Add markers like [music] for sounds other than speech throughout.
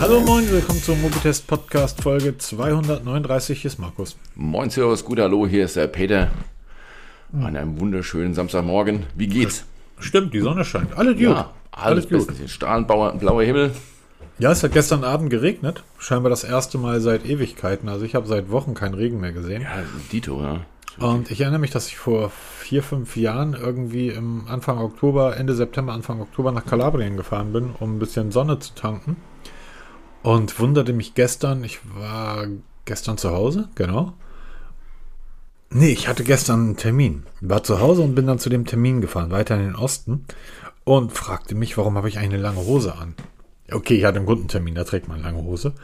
Hallo moin, willkommen zum Mobitest Podcast Folge 239. Hier ist Markus. Moin, Servus, gut, hallo, hier ist der Peter. An einem wunderschönen Samstagmorgen. Wie geht's? Stimmt, die Sonne scheint. Alles gut. Ja, alles bestens. Strahlenblauer blauer Himmel. Ja, es hat gestern Abend geregnet. Scheinbar das erste Mal seit Ewigkeiten. Also ich habe seit Wochen keinen Regen mehr gesehen. Ja, Dito, ja. Und ich erinnere mich, dass ich vor vier, fünf Jahren irgendwie im Anfang Oktober, Ende September, Anfang Oktober nach Kalabrien gefahren bin, um ein bisschen Sonne zu tanken. Und wunderte mich gestern, ich war gestern zu Hause, genau. Nee, ich hatte gestern einen Termin. War zu Hause und bin dann zu dem Termin gefahren, weiter in den Osten. Und fragte mich, warum habe ich eine lange Hose an? Okay, ich hatte einen Kundentermin, da trägt man lange Hose.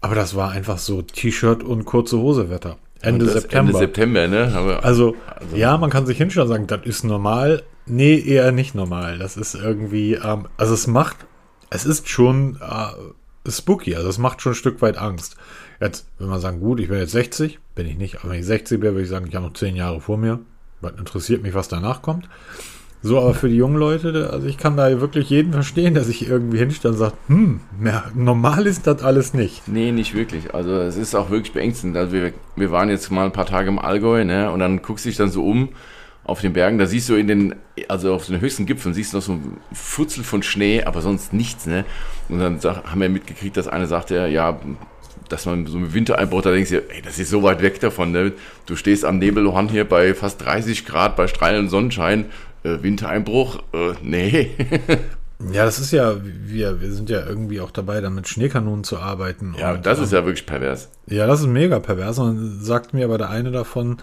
Aber das war einfach so T-Shirt und kurze Hose Wetter. Ende September. Ende September, ne? Aber Also, Also- ja, man kann sich hinstellen und sagen, das ist normal. Nee, eher nicht normal. Das ist irgendwie, ähm, also es macht, es ist schon äh, spooky, also es macht schon ein Stück weit Angst. Jetzt, wenn man sagen, gut, ich bin jetzt 60, bin ich nicht, aber wenn ich 60 wäre, würde ich sagen, ich habe noch 10 Jahre vor mir. Was interessiert mich, was danach kommt. So, aber für die jungen Leute, also ich kann da wirklich jeden verstehen, der sich irgendwie hinstellt und sagt, hm, mehr, normal ist das alles nicht. Nee, nicht wirklich. Also es ist auch wirklich beängstigend. Also wir, wir waren jetzt mal ein paar Tage im Allgäu, ne? Und dann guckst du dich dann so um auf den Bergen. Da siehst du in den, also auf den höchsten Gipfeln, siehst du noch so ein Futzel von Schnee, aber sonst nichts, ne? Und dann sag, haben wir mitgekriegt, dass einer sagte, ja, dass man so mit Wintereinbruch, da denkst du, ey, das ist so weit weg davon, ne? Du stehst am Nebelhorn hier bei fast 30 Grad, bei strahlendem Sonnenschein. Äh, Wintereinbruch? Äh, nee. [laughs] Ja, das ist ja, wir, wir sind ja irgendwie auch dabei, dann mit Schneekanonen zu arbeiten. ja, Und, das ähm, ist ja wirklich pervers. Ja, das ist mega pervers. Und dann sagt mir aber der eine davon,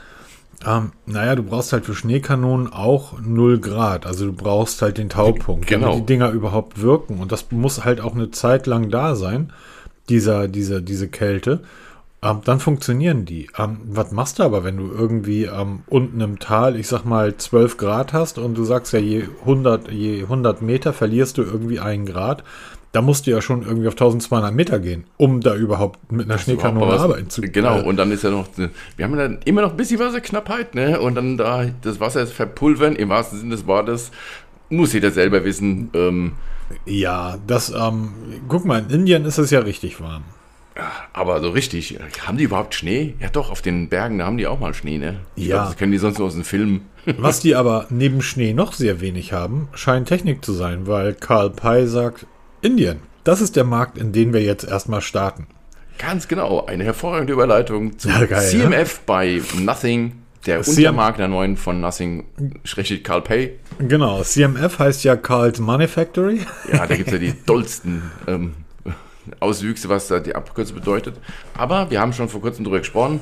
ähm, naja, du brauchst halt für Schneekanonen auch 0 Grad. Also du brauchst halt den Taupunkt, Genau. damit die Dinger überhaupt wirken. Und das muss halt auch eine Zeit lang da sein, dieser, dieser, diese Kälte. Ähm, dann funktionieren die. Ähm, was machst du aber, wenn du irgendwie ähm, unten im Tal, ich sag mal, 12 Grad hast und du sagst ja, je 100, je 100 Meter verlierst du irgendwie einen Grad. Da musst du ja schon irgendwie auf 1200 Meter gehen, um da überhaupt mit einer Schneekanone Aber was- arbeiten zu Genau, äh, und dann ist ja noch, wir haben ja dann immer noch ein bisschen Wasserknappheit, ne? Und dann da das Wasser verpulvern, im wahrsten Sinne des Wortes, muss jeder selber wissen. Ähm, Ja, das, ähm, guck mal, in Indien ist es ja richtig warm. aber so richtig, haben die überhaupt Schnee? Ja doch, auf den Bergen, da haben die auch mal Schnee, ne? Ich Ja. glaub, das kennen die sonst nur aus den Filmen. [laughs] Was die aber neben Schnee noch sehr wenig haben, scheint Technik zu sein, weil Karl Pei sagt, Indien, das ist der Markt, in den wir jetzt erstmal starten. Ganz genau, eine hervorragende Überleitung zu Ja, geil, CMF bei Nothing, der CM Untermarkt der neuen von Nothing, schrägstrich Carl Pay. Genau, CMF heißt ja Carl's Money Factory. Ja, da gibt es ja die [laughs] dollsten ähm, Auswüchse, was da die Abkürzung bedeutet. Aber wir haben schon vor kurzem darüber gesprochen.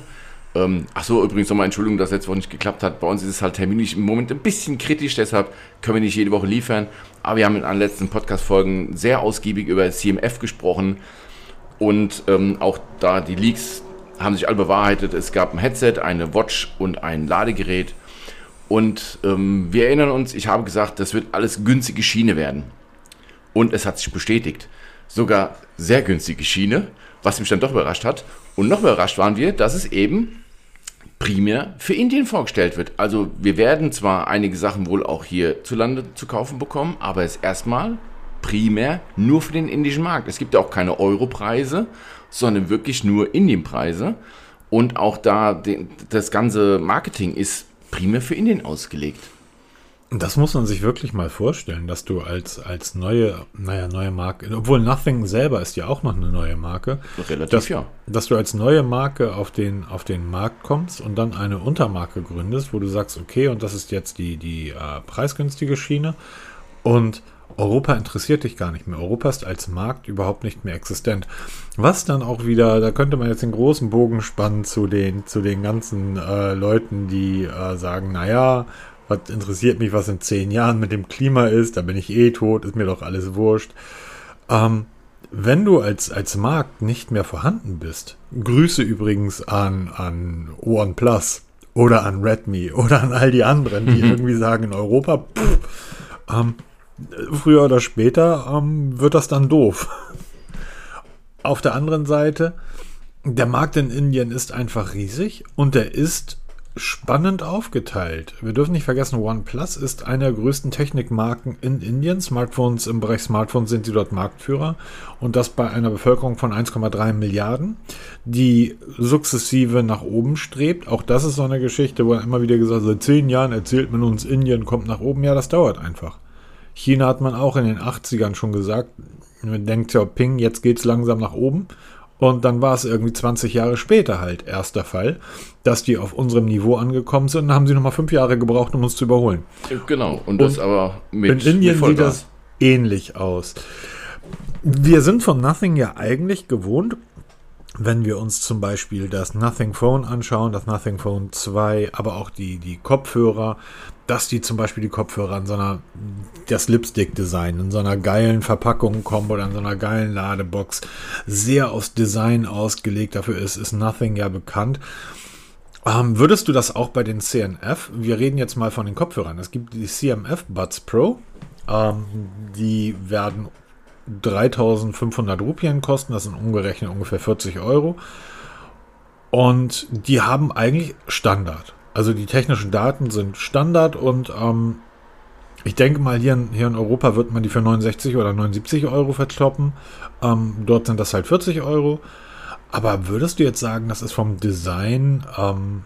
Ähm, ach so, übrigens nochmal Entschuldigung, dass letzte Woche nicht geklappt hat. Bei uns ist es halt terminlich im Moment ein bisschen kritisch, deshalb können wir nicht jede Woche liefern. Aber wir haben in den letzten Podcast-Folgen sehr ausgiebig über CMF gesprochen. Und ähm, auch da die Leaks haben sich alle bewahrheitet. Es gab ein Headset, eine Watch und ein Ladegerät. Und ähm, wir erinnern uns, ich habe gesagt, das wird alles günstige Schiene werden. Und es hat sich bestätigt. Sogar sehr günstige Schiene, was mich dann doch überrascht hat. Und noch überrascht waren wir, dass es eben primär für Indien vorgestellt wird. Also wir werden zwar einige Sachen wohl auch hierzulande zu kaufen bekommen, aber es erstmal primär nur für den indischen Markt. Es gibt ja auch keine Europreise, sondern wirklich nur Indienpreise. Und auch da das ganze Marketing ist primär für Indien ausgelegt. Das muss man sich wirklich mal vorstellen, dass du als, als neue, naja, neue Marke, obwohl Nothing selber ist ja auch noch eine neue Marke, Relativ dass, ja. dass du als neue Marke auf den, auf den Markt kommst und dann eine Untermarke gründest, wo du sagst, okay, und das ist jetzt die, die äh, preisgünstige Schiene und Europa interessiert dich gar nicht mehr. Europa ist als Markt überhaupt nicht mehr existent. Was dann auch wieder, da könnte man jetzt den großen Bogen spannen zu den, zu den ganzen äh, Leuten, die äh, sagen, naja, was interessiert mich, was in zehn Jahren mit dem Klima ist, da bin ich eh tot, ist mir doch alles wurscht. Ähm, wenn du als, als Markt nicht mehr vorhanden bist, Grüße übrigens an, an OnePlus oder an Redmi oder an all die anderen, die [laughs] irgendwie sagen, in Europa, pff, ähm, früher oder später ähm, wird das dann doof. Auf der anderen Seite, der Markt in Indien ist einfach riesig und der ist spannend aufgeteilt. Wir dürfen nicht vergessen, OnePlus ist eine der größten Technikmarken in Indien. Smartphones im Bereich Smartphones sind sie dort Marktführer und das bei einer Bevölkerung von 1,3 Milliarden, die sukzessive nach oben strebt. Auch das ist so eine Geschichte, wo immer wieder gesagt, seit zehn Jahren erzählt man uns, Indien kommt nach oben. Ja, das dauert einfach. China hat man auch in den 80ern schon gesagt, man denkt ja, Ping, jetzt geht es langsam nach oben. Und dann war es irgendwie 20 Jahre später halt erst der Fall, dass die auf unserem Niveau angekommen sind. Dann haben sie nochmal fünf Jahre gebraucht, um uns zu überholen. Genau, und das und aber mit. In Indien mit sieht das ähnlich aus. Wir sind von Nothing ja eigentlich gewohnt, wenn wir uns zum Beispiel das Nothing Phone anschauen, das Nothing Phone 2, aber auch die, die Kopfhörer, dass die zum Beispiel die Kopfhörer in so einer, das Lipstick-Design, in so einer geilen Verpackung kommen oder in so einer geilen Ladebox, sehr aufs Design ausgelegt. Dafür ist, ist Nothing ja bekannt. Ähm, würdest du das auch bei den CNF? Wir reden jetzt mal von den Kopfhörern. Es gibt die CMF Buds Pro. Ähm, die werden 3500 Rupien kosten. Das sind umgerechnet ungefähr 40 Euro. Und die haben eigentlich Standard. Also die technischen Daten sind Standard und ähm, ich denke mal, hier in, hier in Europa wird man die für 69 oder 79 Euro verkloppen. Ähm, dort sind das halt 40 Euro. Aber würdest du jetzt sagen, das ist vom Design ähm,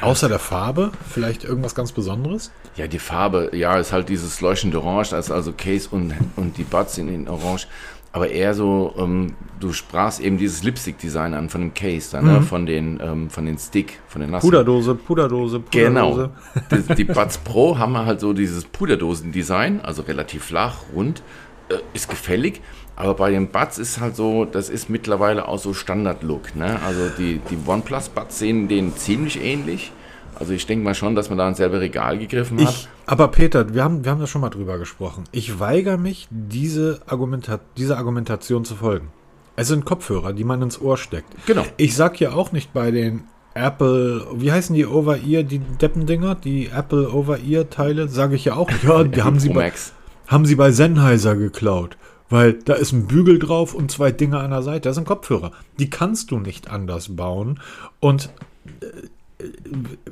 außer der Farbe vielleicht irgendwas ganz Besonderes? Ja, die Farbe, ja, ist halt dieses leuchtende Orange, ist also Case und, und die Buds in, in Orange aber eher so, ähm, du sprachst eben dieses Lipstick-Design an von dem Case, dann, ne? mhm. ne? von, den, ähm, von den Stick, von den Nassen. Puderdose, Puderdose, Puderdose. Genau. [laughs] die, die Buds Pro haben halt so dieses Puderdosen-Design, also relativ flach, rund, äh, ist gefällig. Aber bei den Buds ist halt so, das ist mittlerweile auch so Standard-Look. Ne? Also die, die OnePlus-Buds sehen denen ziemlich ähnlich. Also ich denke mal schon, dass man da ins selbe Regal gegriffen hat. Ich, aber Peter, wir haben, wir haben da schon mal drüber gesprochen. Ich weigere mich, diese, Argumenta dieser Argumentation zu folgen. Es sind Kopfhörer, die man ins Ohr steckt. Genau. Ich sag ja auch nicht bei den Apple, wie heißen die Over-Ear, die Deppendinger, die Apple Over-Ear-Teile, sage ich ja auch nicht. [laughs] Ja, die haben sie, bei, haben sie bei Sennheiser geklaut. Weil da ist ein Bügel drauf und zwei Dinge an der Seite. Das sind Kopfhörer. Die kannst du nicht anders bauen. Und äh,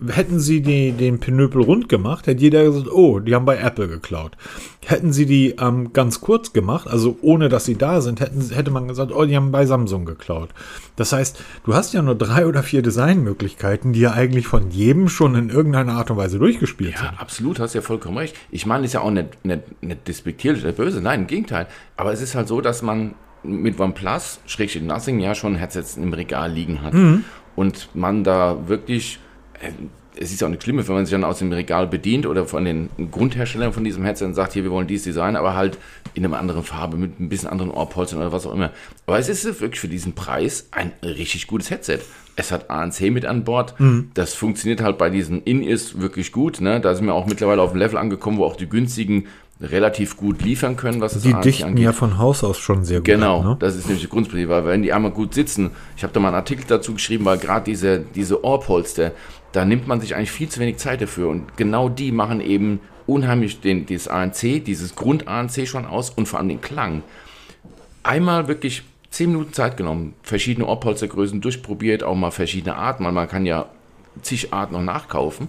hätten sie die, den Pinöpel rund gemacht, hätte jeder gesagt, oh, die haben bei Apple geklaut. Hätten sie die ähm, ganz kurz gemacht, also ohne dass sie da sind, hätten, hätte man gesagt, oh, die haben bei Samsung geklaut. Das heißt, du hast ja nur drei oder vier Designmöglichkeiten, die ja eigentlich von jedem schon in irgendeiner Art und Weise durchgespielt ja, sind. Ja, absolut, hast ja vollkommen recht. Ich meine, ist ja auch nicht, nicht, nicht despektierlich oder böse, nein, im Gegenteil. Aber es ist halt so, dass man mit OnePlus, Schrägstrich Nothing, ja schon Headsets im Regal liegen hat. Mhm und man da wirklich, äh, es ist ja auch nicht schlimm, wenn man sich dann aus dem Regal bedient oder von den Grundherstellern von diesem Headset und sagt, hier, wir wollen dieses Design, aber halt in einer anderen Farbe, mit ein bisschen anderen Ohrpolstern oder was auch immer. Aber es ist wirklich für diesen Preis ein richtig gutes Headset. Es hat ANC mit an Bord. Mhm. Das funktioniert halt bei diesen In-Ears wirklich gut. Ne? Da sind wir auch mittlerweile auf ein Level angekommen, wo auch die günstigen relativ gut liefern können, was es Die dichten angeht. ja von Haus aus schon sehr gut. Genau, ne? das ist nämlich die Grundprinzip, weil wenn die einmal gut sitzen, ich habe da mal einen Artikel dazu geschrieben, weil gerade diese, diese Ohrpolster, da nimmt man sich eigentlich viel zu wenig Zeit dafür und genau die machen eben unheimlich den, dieses ANC, dieses Grund-ANC schon aus und vor allem den Klang. Einmal wirklich 10 Minuten Zeit genommen, verschiedene Ohrpolstergrößen durchprobiert, auch mal verschiedene Arten, weil man kann ja zig Arten noch nachkaufen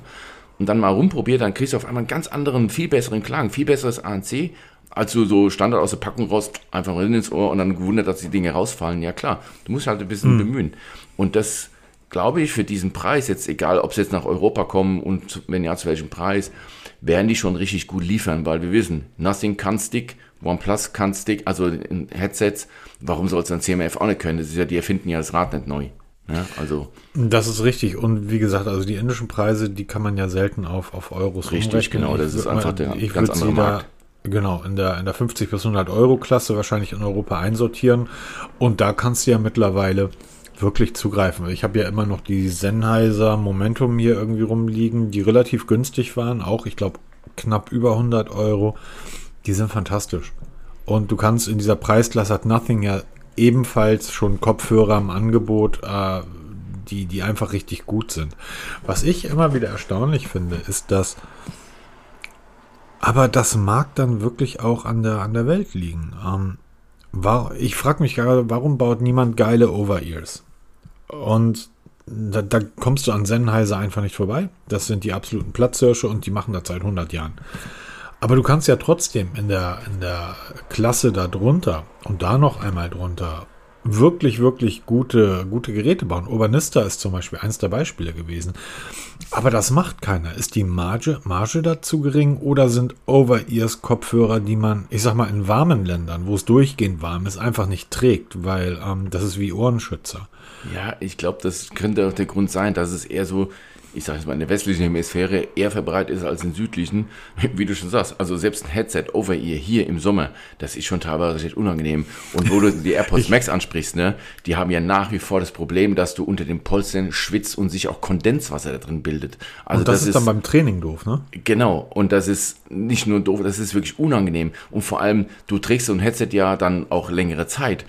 und dann mal rumprobiert, dann kriegst du auf einmal einen ganz anderen, viel besseren Klang, viel besseres ANC, als du so Standard aus der Packung raus, einfach mal ins Ohr und dann gewundert, dass die Dinge rausfallen. Ja klar, du musst halt ein bisschen mhm. bemühen. Und das glaube ich für diesen Preis, jetzt egal, ob sie jetzt nach Europa kommen und wenn ja, zu welchem Preis, werden die schon richtig gut liefern, weil wir wissen, Nothing kann Stick, OnePlus kann Stick, also Headsets, warum soll es dann CMF auch nicht können? Das ist ja, die erfinden ja das Rad nicht neu. Ja, also. Das ist richtig. Und wie gesagt, also die indischen Preise, die kann man ja selten auf, auf Euros Richtig, genau. Das ich ist einfach der ich ganz andere Markt. Da, genau, in der, in der 50 bis 100 Euro Klasse wahrscheinlich in Europa einsortieren. Und da kannst du ja mittlerweile wirklich zugreifen. Ich habe ja immer noch die Sennheiser Momentum hier irgendwie rumliegen, die relativ günstig waren. Auch, ich glaube, knapp über 100 Euro. Die sind fantastisch. Und du kannst in dieser Preisklasse hat Nothing ja ebenfalls schon Kopfhörer im Angebot, äh, die, die einfach richtig gut sind. Was ich immer wieder erstaunlich finde, ist, dass aber das mag dann wirklich auch an der, an der Welt liegen. Ähm, war, ich frage mich gerade, warum baut niemand geile Over-Ears? Und da, da kommst du an Sennheiser einfach nicht vorbei. Das sind die absoluten Platzhirsche und die machen das seit 100 Jahren. Aber du kannst ja trotzdem in der, in der Klasse da drunter und da noch einmal drunter wirklich, wirklich gute, gute Geräte bauen. Urbanista ist zum Beispiel eins der Beispiele gewesen. Aber das macht keiner. Ist die Marge, Marge dazu gering oder sind Over-Ears-Kopfhörer, die man, ich sag mal, in warmen Ländern, wo es durchgehend warm ist, einfach nicht trägt, weil ähm, das ist wie Ohrenschützer. Ja, ich glaube, das könnte auch der Grund sein, dass es eher so ich sage jetzt mal, in der westlichen Hemisphäre eher verbreitet ist als in südlichen, [laughs] wie du schon sagst. Also selbst ein Headset over ear hier im Sommer, das ist schon teilweise recht unangenehm. Und wo du die AirPods [laughs] Max ansprichst, ne, die haben ja nach wie vor das Problem, dass du unter den Polstern schwitzt und sich auch Kondenswasser da drin bildet. Also und das, das ist dann beim Training doof, ne? Genau. Und das ist nicht nur doof, das ist wirklich unangenehm. Und vor allem, du trägst so ein Headset ja dann auch längere Zeit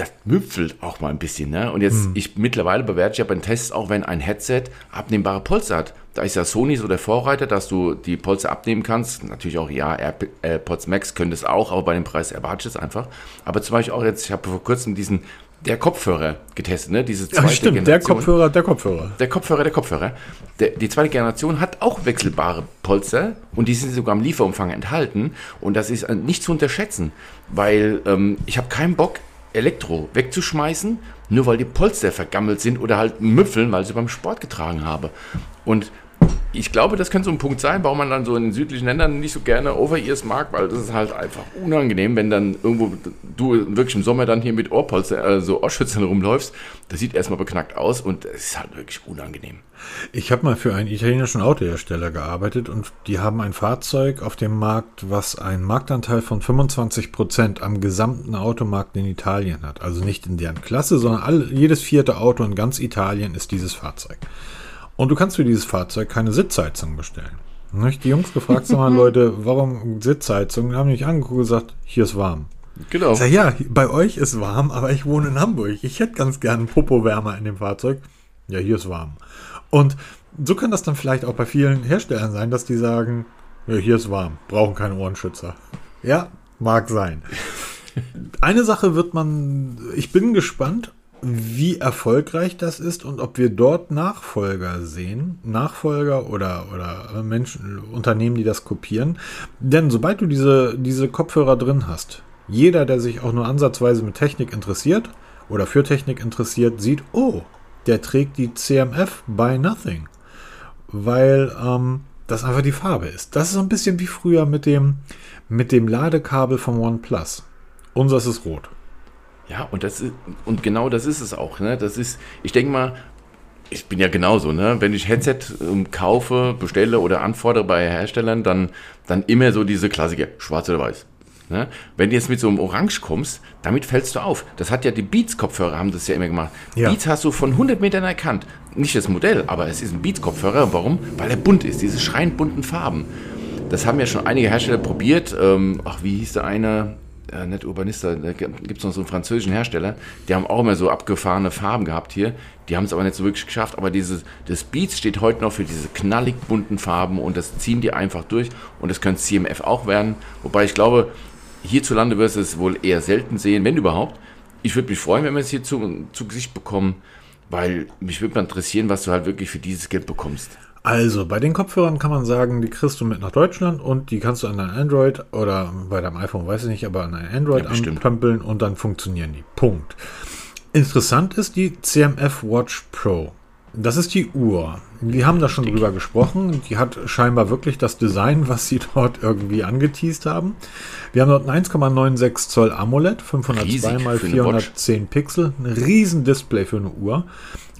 das müpfelt auch mal ein bisschen. Ne? Und jetzt, hm. ich mittlerweile bewerte ich ja bei den Tests auch, wenn ein Headset abnehmbare Polster hat. Da ist ja Sony so der Vorreiter, dass du die Polster abnehmen kannst. Natürlich auch, ja, AirPods Max können das auch, aber bei dem Preis erwarte ich es einfach. Aber zum Beispiel auch jetzt, ich habe vor kurzem diesen, der Kopfhörer getestet, ne? Diese zweite ja, stimmt, Generation. der Kopfhörer, der Kopfhörer. Der Kopfhörer, der Kopfhörer. Der, die zweite Generation hat auch wechselbare Polster und die sind sogar im Lieferumfang enthalten. Und das ist nicht zu unterschätzen, weil ähm, ich habe keinen Bock, Elektro wegzuschmeißen, nur weil die Polster vergammelt sind oder halt müffeln, weil sie beim Sport getragen habe. Und ich glaube, das könnte so ein Punkt sein, warum man dann so in südlichen Ländern nicht so gerne Over-Ears mag, weil das ist halt einfach unangenehm, wenn dann irgendwo du wirklich im Sommer dann hier mit Ohrpolster, also Ohrschützern rumläufst. Das sieht erstmal beknackt aus und es ist halt wirklich unangenehm. Ich habe mal für einen italienischen Autohersteller gearbeitet und die haben ein Fahrzeug auf dem Markt, was einen Marktanteil von 25 Prozent am gesamten Automarkt in Italien hat. Also nicht in deren Klasse, sondern all, jedes vierte Auto in ganz Italien ist dieses Fahrzeug. Und du kannst für dieses Fahrzeug keine Sitzheizung bestellen. Dann habe ich die Jungs gefragt, sag mal [laughs] Leute, warum Sitzheizung? Die haben mich angeguckt und gesagt, hier ist warm. Genau. Ich sag, ja, bei euch ist warm, aber ich wohne in Hamburg. Ich hätte ganz gern Popo-Wärmer in dem Fahrzeug. Ja, hier ist warm. Und so kann das dann vielleicht auch bei vielen Herstellern sein, dass die sagen, ja, hier ist warm, brauchen keine Ohrenschützer. Ja, mag sein. [laughs] Eine Sache wird man, ich bin gespannt, wie erfolgreich das ist und ob wir dort Nachfolger sehen, Nachfolger oder, oder Menschen, Unternehmen, die das kopieren. Denn sobald du diese, diese Kopfhörer drin hast, jeder, der sich auch nur ansatzweise mit Technik interessiert oder für Technik interessiert, sieht, oh, der trägt die CMF by Nothing. Weil ähm, das einfach die Farbe ist. Das ist so ein bisschen wie früher mit dem, mit dem Ladekabel vom OnePlus. Unseres ist rot. Ja, und das ist, und genau das ist es auch. Ne? Das ist, ich denke mal, ich bin ja genauso, ne? Wenn ich Headset ähm, kaufe, bestelle oder anfordere bei Herstellern, dann, dann immer so diese Klassiker, schwarz oder weiß. Ne? Wenn du jetzt mit so einem Orange kommst, damit fällst du auf. Das hat ja die Beats-Kopfhörer, haben das ja immer gemacht. Ja. Beats hast du von 100 Metern erkannt. Nicht das Modell, aber es ist ein Beats-Kopfhörer. Warum? Weil er bunt ist, diese schreiend bunten Farben. Das haben ja schon einige Hersteller probiert. Ähm, ach, wie hieß der eine? Äh, nicht Urbanista, da gibt es noch so einen französischen Hersteller, die haben auch immer so abgefahrene Farben gehabt hier. Die haben es aber nicht so wirklich geschafft. Aber dieses, das Beats steht heute noch für diese knallig bunten Farben und das ziehen die einfach durch. Und das könnte CMF auch werden. Wobei ich glaube, hierzulande wirst du es wohl eher selten sehen, wenn überhaupt. Ich würde mich freuen, wenn wir es hier zu, zu Gesicht bekommen, weil mich würde mal interessieren, was du halt wirklich für dieses Geld bekommst. Also, bei den Kopfhörern kann man sagen, die kriegst du mit nach Deutschland und die kannst du an dein Android oder bei deinem iPhone, weiß ich nicht, aber an dein Android ja, anpömpeln und dann funktionieren die. Punkt. Interessant ist die CMF Watch Pro. Das ist die Uhr. Wir haben da schon drüber gesprochen. Die hat scheinbar wirklich das Design, [laughs] was sie dort irgendwie angeteased haben. Wir haben dort ein 1,96 Zoll AMOLED, 502 x 410 Pixel, ein riesen Display für eine Uhr.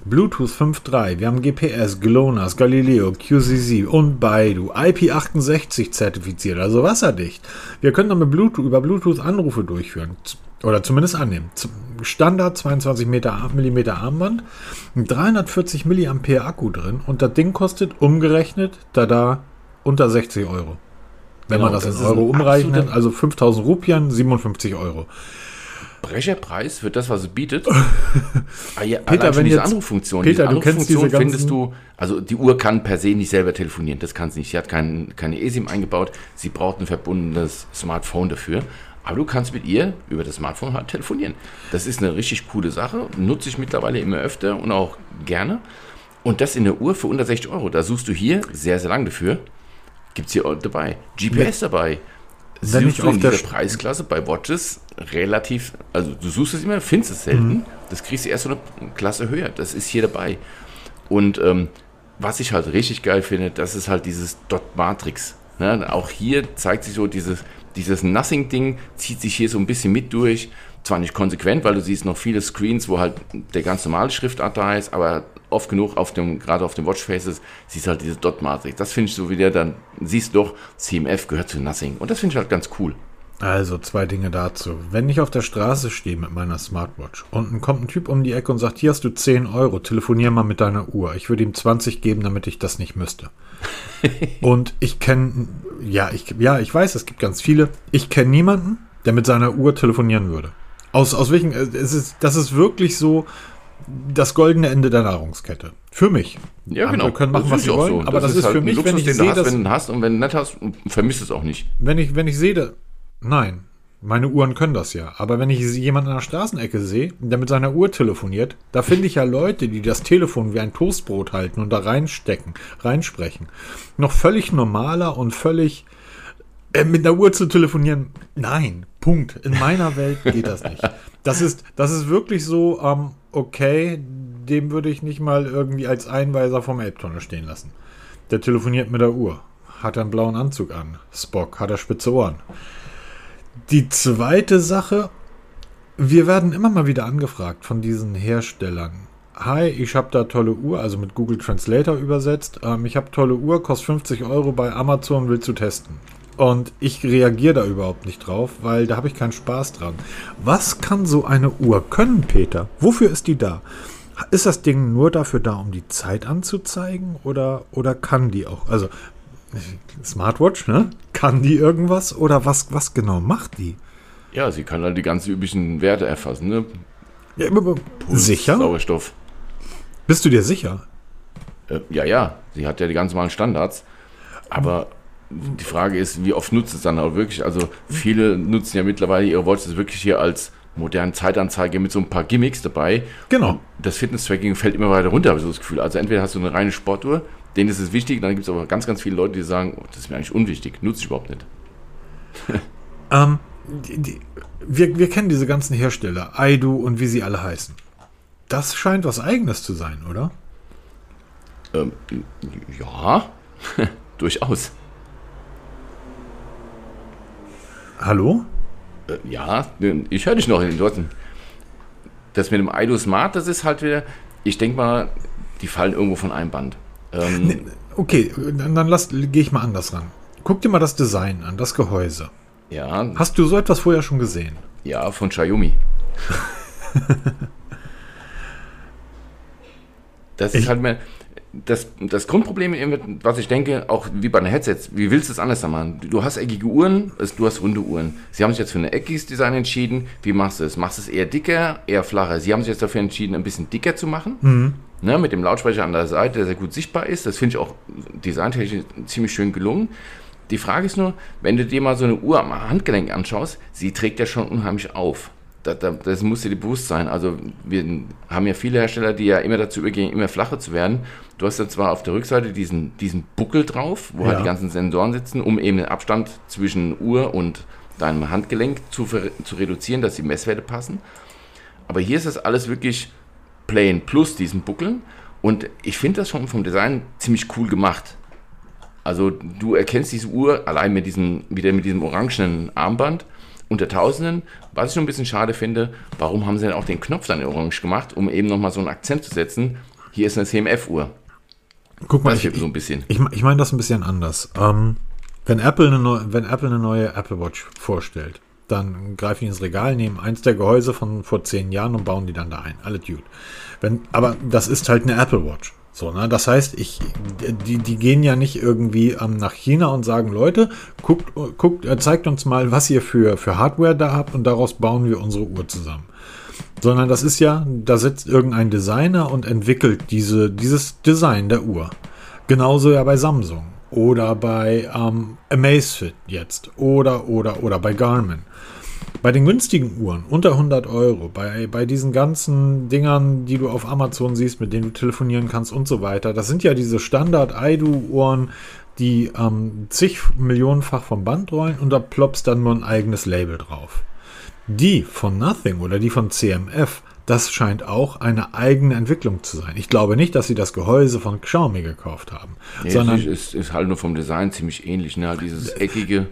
Bluetooth 5.3, wir haben GPS, GLONASS, Galileo, QCZ und Baidu, IP68 zertifiziert, also wasserdicht. Wir können damit Bluetooth, über Bluetooth Anrufe durchführen oder zumindest annehmen. Standard 22 mm Armband, 340 mAh Akku drin und das Ding kostet umgerechnet, da da unter 60 Euro. Wenn genau, man das, das in Euro umrechnet, also 5000 Rupien, 57 Euro. Brecherpreis für das, was es bietet. [laughs] ah, ja, Peter, wenn diese Anruffunktion, Peter, diese Anruffunktion findest du, also die Uhr kann per se nicht selber telefonieren, das kann sie nicht. Sie hat kein, keine eSIM eingebaut, sie braucht ein verbundenes Smartphone dafür. Aber du kannst mit ihr über das Smartphone halt telefonieren. Das ist eine richtig coole Sache, nutze ich mittlerweile immer öfter und auch gerne. Und das in der Uhr für unter 60 Euro. Da suchst du hier sehr, sehr lang dafür. Gibt es hier dabei. GPS dabei. Wenn ich Suchst du auf in dieser Preisklasse bei Watches relativ, also du suchst es immer, findest es selten. Mhm. Das kriegst du erst so eine Klasse höher. Das ist hier dabei. Und ähm, was ich halt richtig geil finde, das ist halt dieses Dot Matrix. Ne? Auch hier zeigt sich so dieses, dieses Nothing-Ding, zieht sich hier so ein bisschen mit durch. Zwar nicht konsequent, weil du siehst noch viele Screens, wo halt der ganz normale Schriftart da ist, aber oft genug auf dem, gerade auf den Watchfaces, siehst du halt diese Dot Matrix. Das finde ich so wieder, dann siehst du doch, CMF gehört zu Nothing. Und das finde ich halt ganz cool. Also zwei Dinge dazu. Wenn ich auf der Straße stehe mit meiner Smartwatch und dann kommt ein Typ um die Ecke und sagt, hier hast du 10 Euro, telefonier mal mit deiner Uhr. Ich würde ihm 20 geben, damit ich das nicht müsste. [laughs] und ich kenne, ja ich, ja, ich weiß, es gibt ganz viele. Ich kenne niemanden, der mit seiner Uhr telefonieren würde. Aus, aus welchen, äh, es ist, das ist wirklich so das goldene Ende der Nahrungskette. Für mich. Ja, Andere genau. können machen, Das was sie auch wollen, so. aber das, ist, halt für mich, wenn Luxus, ich den du sehe, hast, dass, wenn du hast und wenn du nicht hast, vermisst es auch nicht. wenn ich, wenn ich sehe, nein, meine Uhren können das ja. Aber wenn ich jemanden an der Straßenecke sehe, der mit seiner Uhr telefoniert, da finde ich ja Leute, die das Telefon wie ein Toastbrot halten und da reinstecken, reinsprechen. Noch völlig normaler und völlig äh, mit einer Uhr zu telefonieren. Nein, Punkt. In meiner Welt geht das nicht. Das ist, das ist wirklich so, ähm, okay, dem würde ich nicht mal irgendwie als Einweiser vom Elbtonne stehen lassen. Der telefoniert mit der Uhr. Hat einen blauen Anzug an. Spock hat er spitze Ohren. Die zweite Sache, wir werden immer mal wieder angefragt von diesen Herstellern. Hi, ich habe da tolle Uhr, also mit Google Translator übersetzt. Ähm, ich habe tolle Uhr, kostet 50 Euro bei Amazon, willst du testen? Und ich reagiere da überhaupt nicht drauf, weil da habe ich keinen Spaß dran. Was kann so eine Uhr können, Peter? Wofür ist die da? Ist das Ding nur dafür da, um die Zeit anzuzeigen? Oder, oder kann die auch? Also, Smartwatch, ne? Kann die irgendwas? Oder was, was genau macht die? Ja, sie kann halt die ganzen üblichen Werte erfassen. Ne? Ja, Puls, sicher? Sauerstoff. Bist du dir sicher? Äh, ja, ja, sie hat ja die ganz normalen Standards. Aber die Frage ist, wie oft nutzt es dann auch wirklich? Also viele nutzen ja mittlerweile ihre Watches wirklich hier als moderne Zeitanzeige mit so ein paar Gimmicks dabei. Genau. Und das Fitness-Tracking fällt immer weiter runter, habe ich so das Gefühl. Also entweder hast du eine reine Sportuhr, denen ist es wichtig, dann gibt es aber ganz, ganz viele Leute, die sagen, oh, das ist mir eigentlich unwichtig, nutze ich überhaupt nicht. [laughs] Ähm, die, die, wir, wir kennen diese ganzen Hersteller, Aidu und wie sie alle heißen. Das scheint was Eigenes zu sein, oder? Ähm, ja, [laughs] durchaus. Hallo? Äh, Ja, ich höre dich noch in den Leuten. Das mit dem Aido Smart, das ist halt wieder, ich denke mal, die fallen irgendwo von einem Band. Ähm, Okay, dann, dann lass, gehe ich mal anders ran. Guck dir mal das Design an, das Gehäuse. ja, Hast du so etwas vorher schon gesehen? ja, von Xiaomi. [laughs] das ist halt mehr, das, das Grundproblem, was ich denke, auch wie bei den Headsets, wie willst du es anders machen? Du hast eckige Uhren, du hast runde Uhren. Sie haben sich jetzt für ein eckiges Design entschieden. Wie machst du es? Machst du es eher dicker, eher flacher? Sie haben sich jetzt dafür entschieden, ein bisschen dicker zu machen. Ne, mit dem Lautsprecher an der Seite, der sehr gut sichtbar ist. Das finde ich auch designtechnisch ziemlich schön gelungen. Die Frage ist nur, wenn du dir mal so eine Uhr am Handgelenk anschaust, sie trägt ja schon unheimlich auf. Das, das, das muss dir bewusst sein. Also wir haben ja viele Hersteller, die ja immer dazu übergehen, immer flacher zu werden. Du hast ja zwar auf der Rückseite diesen, diesen Buckel drauf, wo Ja. halt die ganzen Sensoren sitzen, um eben den Abstand zwischen Uhr und deinem Handgelenk zu, zu reduzieren, dass die Messwerte passen. Aber hier ist das alles wirklich plain plus diesen Buckel. Und ich finde das schon vom Design ziemlich cool gemacht. Also du erkennst diese Uhr allein mit diesem, wieder mit diesem orangenen Armband unter Tausenden. Was ich schon ein bisschen schade finde, warum haben sie denn auch den Knopf dann orange gemacht, um eben nochmal so einen Akzent zu setzen? Hier ist eine CMF-Uhr. Guck mal, Das ich, so ein bisschen. ich, ich meine das ein bisschen anders. Ähm, wenn, Apple eine neu, wenn Apple eine neue Apple Watch vorstellt, dann greifen die ins Regal, nehmen eins der Gehäuse von vor zehn Jahren und bauen die dann da ein. Alle Dude. Wenn, aber das ist halt eine Apple Watch. So, ne? Das heißt, ich, die, die gehen ja nicht irgendwie ähm, nach China und sagen, Leute, guckt, guckt, äh, zeigt uns mal, was ihr für, für Hardware da habt und daraus bauen wir unsere Uhr zusammen. Sondern das ist ja, da sitzt irgendein Designer und entwickelt diese, dieses Design der Uhr. Genauso ja bei Samsung oder bei ähm, Amazfit jetzt oder oder oder bei Garmin. Bei den günstigen Uhren unter 100 Euro, bei, bei diesen ganzen Dingern, die du auf Amazon siehst, mit denen du telefonieren kannst und so weiter, das sind ja diese Standard-IDU-Uhren, die ähm, zig Millionenfach vom Band rollen und da ploppst dann nur ein eigenes Label drauf. Die von Nothing oder die von CMF, das scheint auch eine eigene Entwicklung zu sein. Ich glaube nicht, dass sie das Gehäuse von Xiaomi gekauft haben. Nee, sondern es ist, ist halt nur vom Design ziemlich ähnlich, ne? Dieses eckige.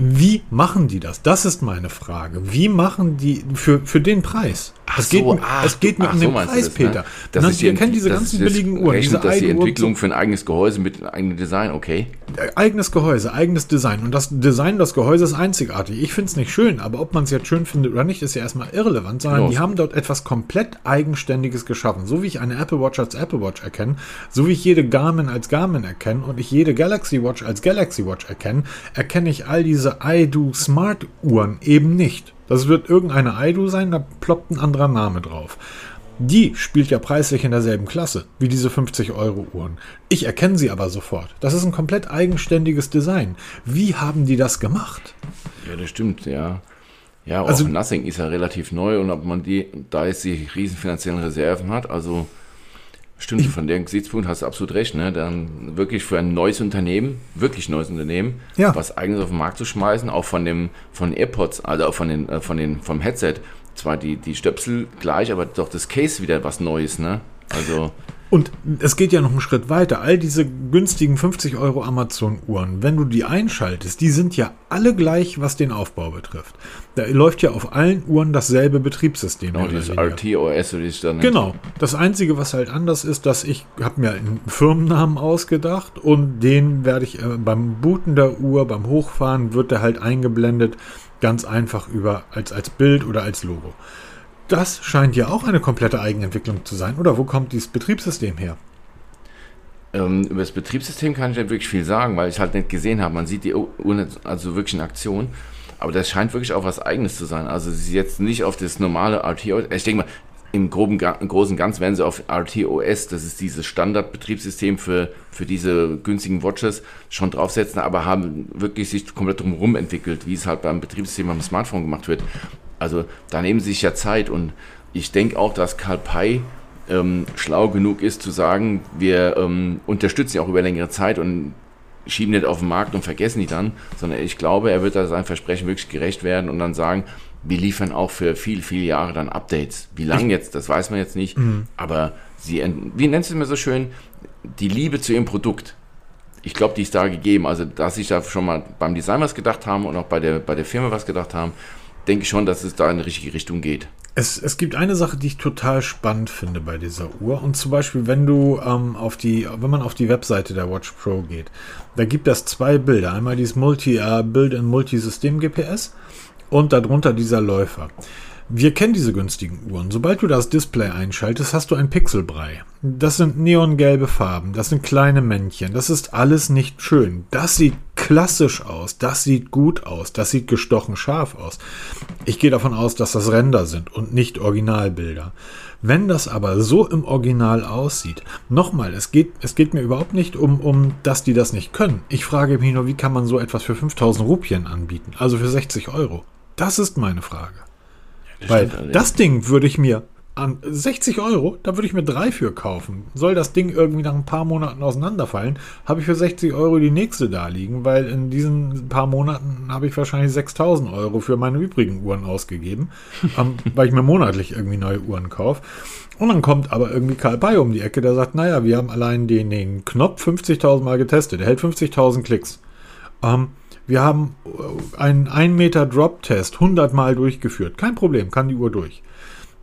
Wie machen die das? Das ist meine Frage. Wie machen die für, für den Preis? Ach es, geht, so, ach, es geht mir um so den Preis, das, ne? Peter. Das Na, ist wir die- kennen diese das ganzen ist das billigen Uhren. Rechnet, Diese dass die Entwicklung für ein eigenes Gehäuse mit einem eigenen Design, okay. Äh, eigenes Gehäuse, eigenes Design. Und das Design des Gehäuses ist einzigartig. Ich finde es nicht schön, aber ob man es jetzt schön findet oder nicht, ist ja erstmal irrelevant, sondern Genau. die haben dort etwas komplett Eigenständiges geschaffen. So wie ich eine Apple Watch als Apple Watch erkenne, so wie ich jede Garmin als Garmin erkenne und ich jede Galaxy Watch als Galaxy Watch erkenne, erkenne ich all diese iDo Smart Uhren eben nicht. Das wird irgendeine iDo sein, da ploppt ein anderer Name drauf. Die spielt ja preislich in derselben Klasse wie diese 50 Euro Uhren. Ich erkenne sie aber sofort. Das ist ein komplett eigenständiges Design. Wie haben die das gemacht? Ja, das stimmt, ja. Ja, Also- Nothing ist ja relativ neu und ob man die, da jetzt die riesen finanziellen Reserven hat, also stimmt, von dem Gesichtspunkt hast du absolut recht, ne? Dann wirklich für ein neues Unternehmen, wirklich neues Unternehmen, Ja. was eigenes auf den Markt zu schmeißen, auch von dem, von AirPods, also auch von den, äh, von den, vom Headset. Zwar die, die Stöpsel gleich, aber doch das Case wieder was Neues, ne? Also, Und es geht ja noch einen Schritt weiter. All diese günstigen 50 Euro Amazon-Uhren, wenn du die einschaltest, die sind ja alle gleich, was den Aufbau betrifft. Da läuft ja auf allen Uhren dasselbe Betriebssystem. genau, weniger. RTOS, oder das dann Genau. Das Einzige, was halt anders ist, dass ich habe mir einen Firmennamen ausgedacht und den werde ich äh, beim Booten der Uhr, beim Hochfahren, wird der halt eingeblendet, ganz einfach über als, als Bild oder als Logo. Das scheint ja auch eine komplette Eigenentwicklung zu sein. Oder wo kommt dieses Betriebssystem her? Ähm, über das Betriebssystem kann ich nicht wirklich viel sagen, weil ich es halt nicht gesehen habe. Man sieht die nicht also wirklich in Aktion. Aber das scheint wirklich auch was Eigenes zu sein. Also sie jetzt nicht auf das normale RTOS. Ich denke mal, im, groben, im großen Ganzen werden sie auf RTOS, das ist dieses Standardbetriebssystem für, für diese günstigen Watches, schon draufsetzen, aber haben wirklich sich komplett drumherum entwickelt, wie es halt beim Betriebssystem am Smartphone gemacht wird. Also da nehmen sie sich ja Zeit und ich denke auch, dass Karl Pei ähm, schlau genug ist zu sagen, wir ähm, unterstützen sie auch über längere Zeit und schieben nicht auf den Markt und vergessen die dann, sondern ich glaube, er wird da seinem Versprechen wirklich gerecht werden und dann sagen, wir liefern auch für viel, viele Jahre dann Updates. Wie lange jetzt, das weiß man jetzt nicht, aber sie, wie nennt es immer so schön, die Liebe zu ihrem Produkt. Ich glaube, die ist da gegeben. Also, dass sich da schon mal beim Design was gedacht haben und auch bei der, bei der Firma was gedacht haben, denke ich schon, dass es da in die richtige Richtung geht. Es, es gibt eine Sache, die ich total spannend finde bei dieser Uhr. Und zum Beispiel, wenn du ähm, auf die, wenn man auf die Webseite der Watch Pro geht, da gibt es zwei Bilder. Einmal dieses Multi, äh, Bild in Multisystem GPS und darunter dieser Läufer. Wir kennen diese günstigen Uhren. Sobald du das Display einschaltest, hast du ein Pixelbrei. Das sind neongelbe Farben, das sind kleine Männchen, das ist alles nicht schön. Das sieht klassisch aus, das sieht gut aus, das sieht gestochen scharf aus. Ich gehe davon aus, dass das Render sind und nicht Originalbilder. Wenn das aber so im Original aussieht, nochmal, es geht, es geht mir überhaupt nicht um, um, dass die das nicht können. Ich frage mich nur, wie kann man so etwas für 5000 Rupien anbieten? Also für 60 Euro. Das ist meine Frage. Weil das Ding würde ich mir an 60 Euro, da würde ich mir drei für kaufen. Soll das Ding irgendwie nach ein paar Monaten auseinanderfallen, habe ich für 60 Euro die nächste da liegen, weil in diesen paar Monaten habe ich wahrscheinlich 6000 Euro für meine übrigen Uhren ausgegeben, [laughs] ähm, weil ich mir monatlich irgendwie neue Uhren kaufe. Und dann kommt aber irgendwie Karl Bay um die Ecke, der sagt, naja, wir haben allein den, den Knopf 50.000 Mal getestet, der hält 50.000 Klicks. Ähm, wir haben äh, einen 1 Meter Drop-Test 100 Mal durchgeführt. Kein Problem, kann die Uhr durch.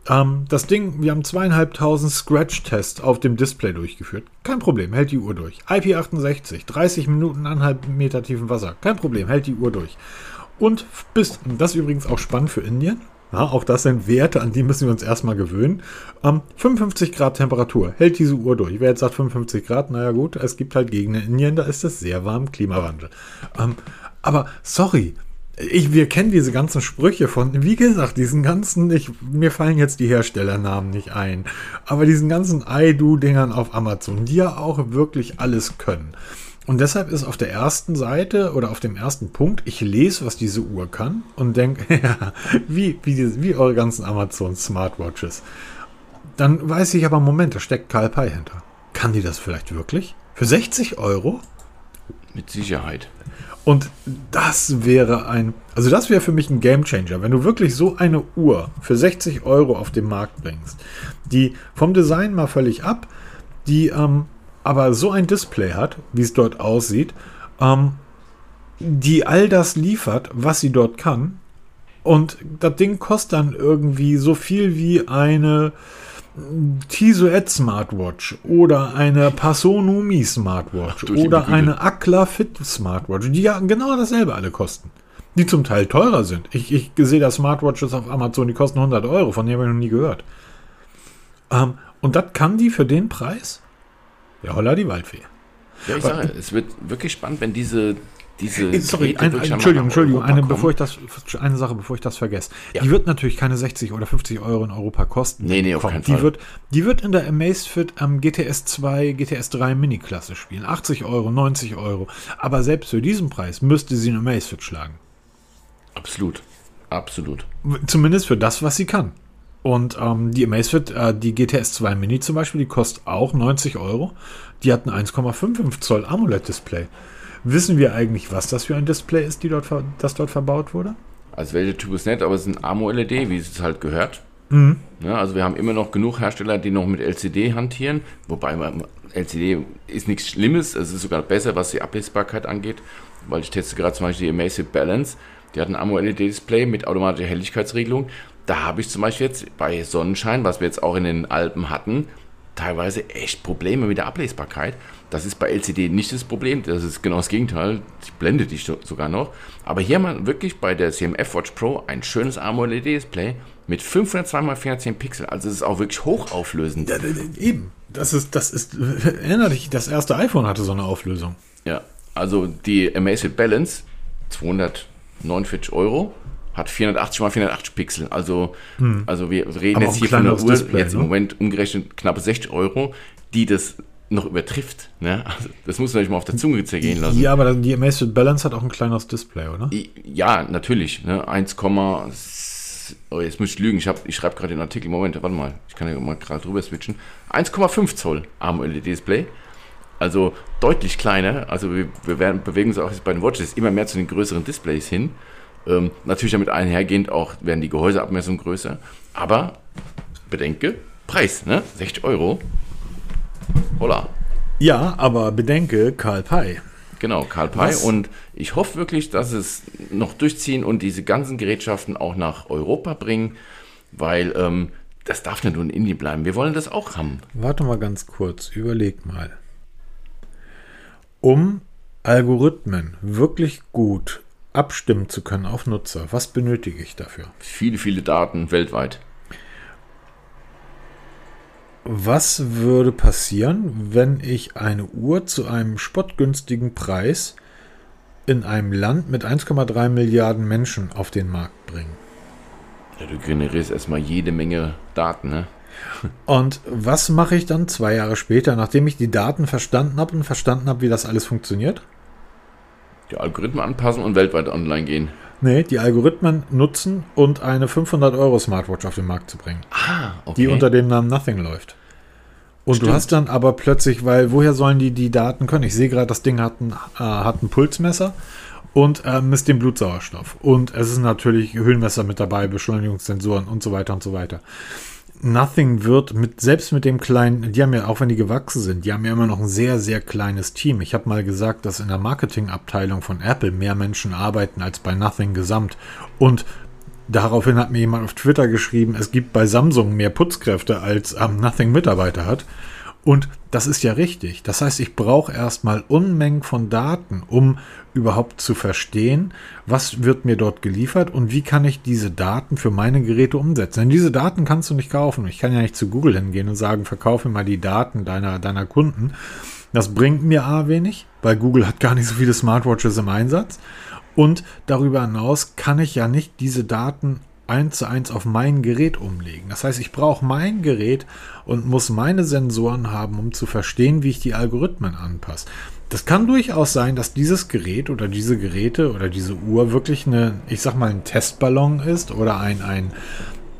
Ähm, das Ding, wir haben zweieinhalbtausend Scratch-Tests auf dem Display durchgeführt. Kein Problem, hält die Uhr durch. IP68, 30 Minuten, eineinhalb Meter tiefen Wasser. Kein Problem, hält die Uhr durch. Und bis, das ist übrigens auch spannend für Indien. Ja, auch das sind Werte, an die müssen wir uns erstmal gewöhnen. Ähm, 55 Grad Temperatur, hält diese Uhr durch. Wer jetzt sagt 55 Grad, naja gut, es gibt halt Gegenden in Indien, da ist es sehr warm, Klimawandel. Ähm, aber sorry, ich, wir kennen diese ganzen Sprüche von, wie gesagt, diesen ganzen, ich, mir fallen jetzt die Herstellernamen nicht ein, aber diesen ganzen I-Do-Dingern auf Amazon, die ja auch wirklich alles können. Und deshalb ist auf der ersten Seite oder auf dem ersten Punkt, ich lese, was diese Uhr kann und denke, [laughs] ja, wie, wie, wie eure ganzen Amazon Smartwatches. Dann weiß ich aber, Moment, da steckt Karl Pei hinter. Kann die das vielleicht wirklich? Für 60 Euro? Mit Sicherheit. Und das wäre ein, also das wäre für mich ein Gamechanger, wenn du wirklich so eine Uhr für 60 Euro auf den Markt bringst, die vom Design mal völlig ab, die ähm, aber so ein Display hat, wie es dort aussieht, ähm, die all das liefert, was sie dort kann. Und das Ding kostet dann irgendwie so viel wie eine Tiso Ed Smartwatch oder eine Pasonumi Smartwatch Ach, oder eine Akla Fit Smartwatch, die ja genau dasselbe alle kosten. Die zum Teil teurer sind. Ich, ich sehe da Smartwatches auf Amazon, die kosten 100 Euro, von denen habe ich noch nie gehört. Ähm, und das kann die für den Preis? Ja, holla die Waldfee. Ja, ich sage, es wird wirklich spannend, wenn diese, diese Äh, Sorry, ein, Entschuldigung, Entschuldigung, eine, kommen. bevor ich das, eine Sache, bevor ich das vergesse. Ja. Die wird natürlich keine 60 oder 50 Euro in Europa kosten. Nee, nee, auf Komm, keinen die Fall. Wird, die wird in der Amazfit am GTS 2, GTS 3 Mini-Klasse spielen. 80 Euro, 90 Euro. Aber selbst für diesen Preis müsste sie eine Amazfit schlagen. Absolut. Absolut. Zumindest für das, was sie kann. Und ähm, die Amazfit, äh, die GTS 2 Mini zum Beispiel, die kostet auch 90 Euro. Die hat ein 1,55 Zoll AMOLED-Display. Wissen wir eigentlich, was das für ein Display ist, die dort, das dort verbaut wurde? Also welcher Typ ist nett, aber es ist ein AMO-LED, wie es halt gehört. Mhm. Ja, also wir haben immer noch genug Hersteller, die noch mit LCD hantieren, wobei man, LCD ist nichts Schlimmes, es ist sogar besser, was die Ablesbarkeit angeht, weil ich teste gerade zum Beispiel die Amazfit Balance, die hat ein AMO-LED-Display mit automatischer Helligkeitsregelung. Da habe ich zum Beispiel jetzt bei Sonnenschein, was wir jetzt auch in den Alpen hatten, teilweise echt Probleme mit der Ablesbarkeit. Das ist bei LCD nicht das Problem, das ist genau das Gegenteil, die blendet dich so- sogar noch. Aber hier wir wirklich bei der CMF Watch Pro ein schönes AMOLED-Display mit 502 x 410 Pixel, also es ist auch wirklich hochauflösend. Ja, eben. Das ist, das ist, [laughs] erinnere dich, das erste iPhone hatte so eine Auflösung. Ja, also die Amazfit Balance, 249 Euro, hat 480 x 480 Pixel. Also, also wir reden Aber jetzt hier von einer Uhr, Display, jetzt im ne? Moment umgerechnet knappe 60 Euro, die das noch übertrifft. Ne? Also, das muss man sich mal auf der Zunge zergehen lassen. Ja, aber die Amazfit Balance hat auch ein kleineres Display, oder? Ja, natürlich. Ne? 1, oh, jetzt muss ich lügen. Ich, hab- ich schreibe gerade den Artikel. Moment, warte mal. Ich kann ja mal gerade drüber switchen. 1,5 Zoll AMOLED-Display. Also deutlich kleiner. Also wir, wir werden, bewegen uns auch jetzt bei den Watches immer mehr zu den größeren Displays hin. Ähm, natürlich damit einhergehend auch werden die Gehäuseabmessungen größer. Aber bedenke, Preis, ne? 60 Euro. Holla. Ja, aber bedenke, Karl Pei. Genau, Karl Pei. Was? Und ich hoffe wirklich, dass es noch durchziehen und diese ganzen Gerätschaften auch nach Europa bringen, weil ähm, das darf nicht nur in Indien bleiben. Wir wollen das auch haben. Warte mal ganz kurz, überleg mal. Um Algorithmen wirklich gut abstimmen zu können auf Nutzer, was benötige ich dafür? Viele, viele Daten weltweit. Was würde passieren, wenn ich eine Uhr zu einem spottgünstigen Preis in einem Land mit 1,3 Milliarden Menschen auf den Markt bringe? Ja, du generierst erstmal jede Menge Daten, ne? Und was mache ich dann zwei Jahre später, nachdem ich die Daten verstanden habe und verstanden habe, wie das alles funktioniert? Die Algorithmen anpassen und weltweit online gehen. Nee, die Algorithmen nutzen und eine 500 Euro Smartwatch auf den Markt zu bringen, Ah, okay. die unter dem Namen Nothing läuft. Und Stimmt. du hast dann aber plötzlich, weil woher sollen die die Daten können? Ich sehe gerade, das Ding hat ein, äh, hat ein Pulsmesser und äh, misst den Blutsauerstoff. Und es ist natürlich Höhenmesser mit dabei, Beschleunigungssensoren und so weiter und so weiter. Nothing wird mit, selbst mit dem kleinen, die haben ja, auch wenn die gewachsen sind, die haben ja immer noch ein sehr, sehr kleines Team. Ich habe mal gesagt, dass in der Marketingabteilung von Apple mehr Menschen arbeiten als bei Nothing gesamt. Und daraufhin hat mir jemand auf Twitter geschrieben, es gibt bei Samsung mehr Putzkräfte als ähm, Nothing Mitarbeiter hat. Und das ist ja richtig. Das heißt, ich brauche erstmal Unmengen von Daten, um überhaupt zu verstehen, was wird mir dort geliefert und wie kann ich diese Daten für meine Geräte umsetzen. Denn diese Daten kannst du nicht kaufen. Ich kann ja nicht zu Google hingehen und sagen, verkaufe mal die Daten deiner, deiner Kunden. Das bringt mir A wenig, weil Google hat gar nicht so viele Smartwatches im Einsatz. Und darüber hinaus kann ich ja nicht diese Daten eins zu eins auf mein Gerät umlegen. Das heißt, ich brauche mein Gerät und muss meine Sensoren haben, um zu verstehen, wie ich die Algorithmen anpasse. Das kann durchaus sein, dass dieses Gerät oder diese Geräte oder diese Uhr wirklich eine, ich sag mal, ein Testballon ist oder ein, ein,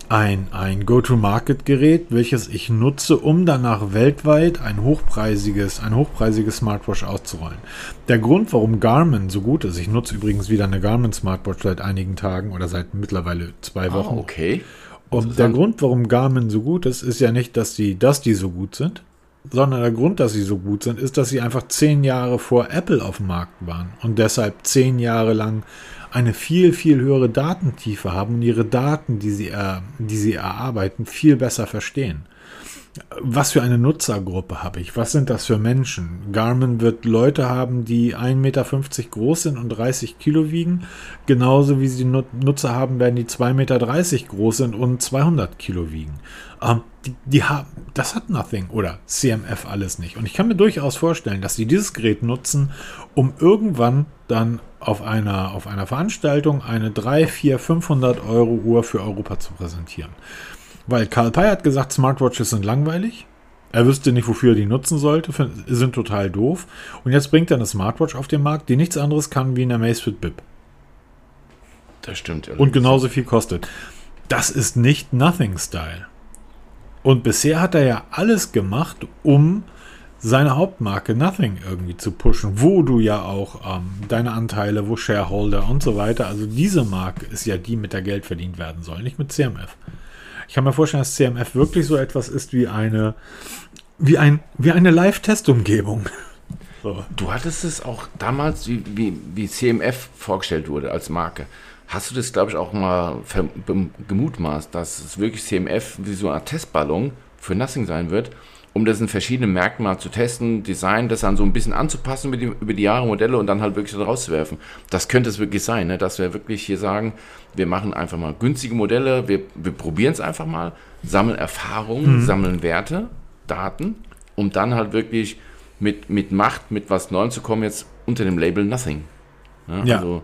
ein, ein Go-to-Market-Gerät, welches ich nutze, um danach weltweit ein hochpreisiges, ein hochpreisiges Smartwatch auszurollen. Der Grund, warum Garmin so gut ist, ich nutze übrigens wieder eine Garmin Smartwatch seit einigen Tagen oder seit mittlerweile zwei Wochen. Ah, okay. Und der Grund, warum Garmin so gut ist, ist ja nicht, dass die, dass die so gut sind, sondern der Grund, dass sie so gut sind, ist, dass sie einfach zehn Jahre vor Apple auf dem Markt waren und deshalb zehn Jahre lang eine viel, viel höhere Datentiefe haben und ihre Daten, die sie, äh, die sie erarbeiten, viel besser verstehen. Was für eine Nutzergruppe habe ich? Was sind das für Menschen? Garmin wird Leute haben, die 1,50 Meter groß sind und 30 Kilo wiegen. Genauso wie sie Nutzer haben werden, die 2,30 Meter groß sind und 200 Kilo wiegen. Ähm, die, die haben, das hat Nothing oder CMF alles nicht. Und ich kann mir durchaus vorstellen, dass sie dieses Gerät nutzen, um irgendwann dann auf einer, auf einer Veranstaltung eine 3, 4, 500 Euro Uhr für Europa zu präsentieren. Weil Karl Pei hat gesagt, Smartwatches sind langweilig. Er wüsste nicht, wofür er die nutzen sollte, sind total doof. Und jetzt bringt er eine Smartwatch auf den Markt, die nichts anderes kann wie eine Amazfit Bip. Das stimmt. Und genauso viel kostet. Das ist nicht Nothing Style. Und bisher hat er ja alles gemacht, um seine Hauptmarke Nothing irgendwie zu pushen, wo du ja auch ähm, deine Anteile, wo Shareholder und so weiter, also diese Marke ist ja die, mit der Geld verdient werden soll, nicht mit CMF. Ich kann mir vorstellen, dass CMF wirklich so etwas ist wie eine, wie ein, wie eine Live-Test-Umgebung. [laughs] So. Du hattest es auch damals, wie, wie, wie CMF vorgestellt wurde als Marke. Hast du das, glaube ich, auch mal gemutmaßt, dass es wirklich CMF wie so eine Testballon für Nothing sein wird? Um das in verschiedenen Märkten mal zu testen, Design, das dann so ein bisschen anzupassen über die, über die Jahre Modelle und dann halt wirklich rauszuwerfen. Das könnte es wirklich sein, ne? dass wir wirklich hier sagen, wir machen einfach mal günstige Modelle, wir, wir probieren es einfach mal, sammeln Erfahrungen, mhm. sammeln Werte, Daten, um dann halt wirklich mit, mit Macht, mit was Neuem zu kommen, jetzt unter dem Label Nothing. Ne? Ja. Also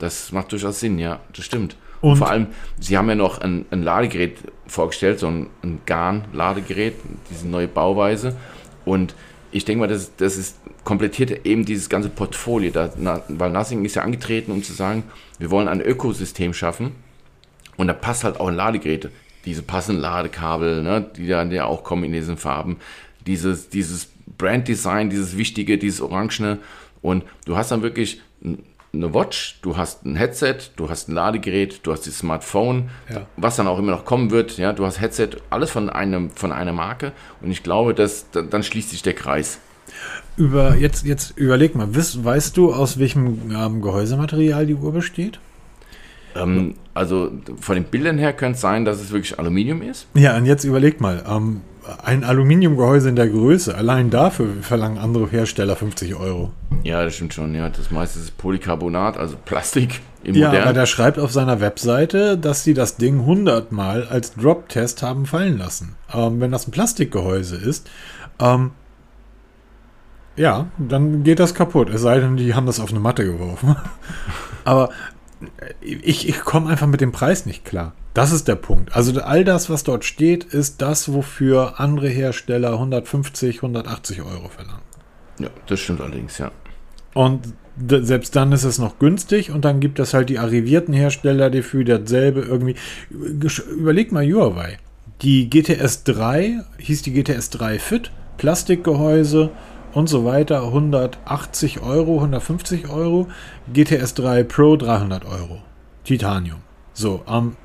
das macht durchaus Sinn, ja, das stimmt. Und vor allem, sie haben ja noch ein, ein Ladegerät vorgestellt, so ein, ein GAN-Ladegerät, diese neue Bauweise. Und ich denke mal, das, das ist, komplettiert eben dieses ganze Portfolio, da, na, weil Nothing ist ja angetreten, um zu sagen, wir wollen ein Ökosystem schaffen. Und da passt halt auch ein Ladegerät, diese passenden Ladekabel, ne, die dann ja auch kommen in diesen Farben, dieses, dieses Brand-Design, dieses Wichtige, dieses Orangene. Und du hast dann wirklich eine Watch, du hast ein Headset, du hast ein Ladegerät, du hast das Smartphone, ja. was dann auch immer noch kommen wird. Ja, du hast Headset, alles von einem von einer Marke. Und ich glaube, dass dann schließt sich der Kreis. Über jetzt jetzt überleg mal, weißt, weißt du, aus welchem ähm, Gehäusematerial die Uhr besteht? Ähm, also von den Bildern her könnte es sein, dass es wirklich Aluminium ist. Ja, und jetzt überleg mal, ähm, ein Aluminiumgehäuse in der Größe, allein dafür verlangen andere Hersteller 50 Euro. Ja, das stimmt schon. Ja, das meiste ist Polycarbonat, also Plastik im Ja, modern. aber der schreibt auf seiner Webseite, dass sie das Ding 100 Mal als Drop-Test haben fallen lassen. Ähm, wenn das ein Plastikgehäuse ist, ähm, ja, dann geht das kaputt. Es sei denn, die haben das auf eine Matte geworfen. [laughs] aber ich, ich komme einfach mit dem Preis nicht klar. Das ist der Punkt. Also all das, was dort steht, ist das, wofür andere Hersteller 150, 180 Euro verlangen. Ja, das stimmt allerdings, ja. Und selbst dann ist es noch günstig und dann gibt es halt die arrivierten Hersteller, die für dasselbe irgendwie. Überleg mal Huawei. Die GTS 3 hieß die GTS 3 Fit, Plastikgehäuse, und so weiter 180 Euro, 150 Euro. GTS 3 Pro 300 Euro. Titanium. So, ähm,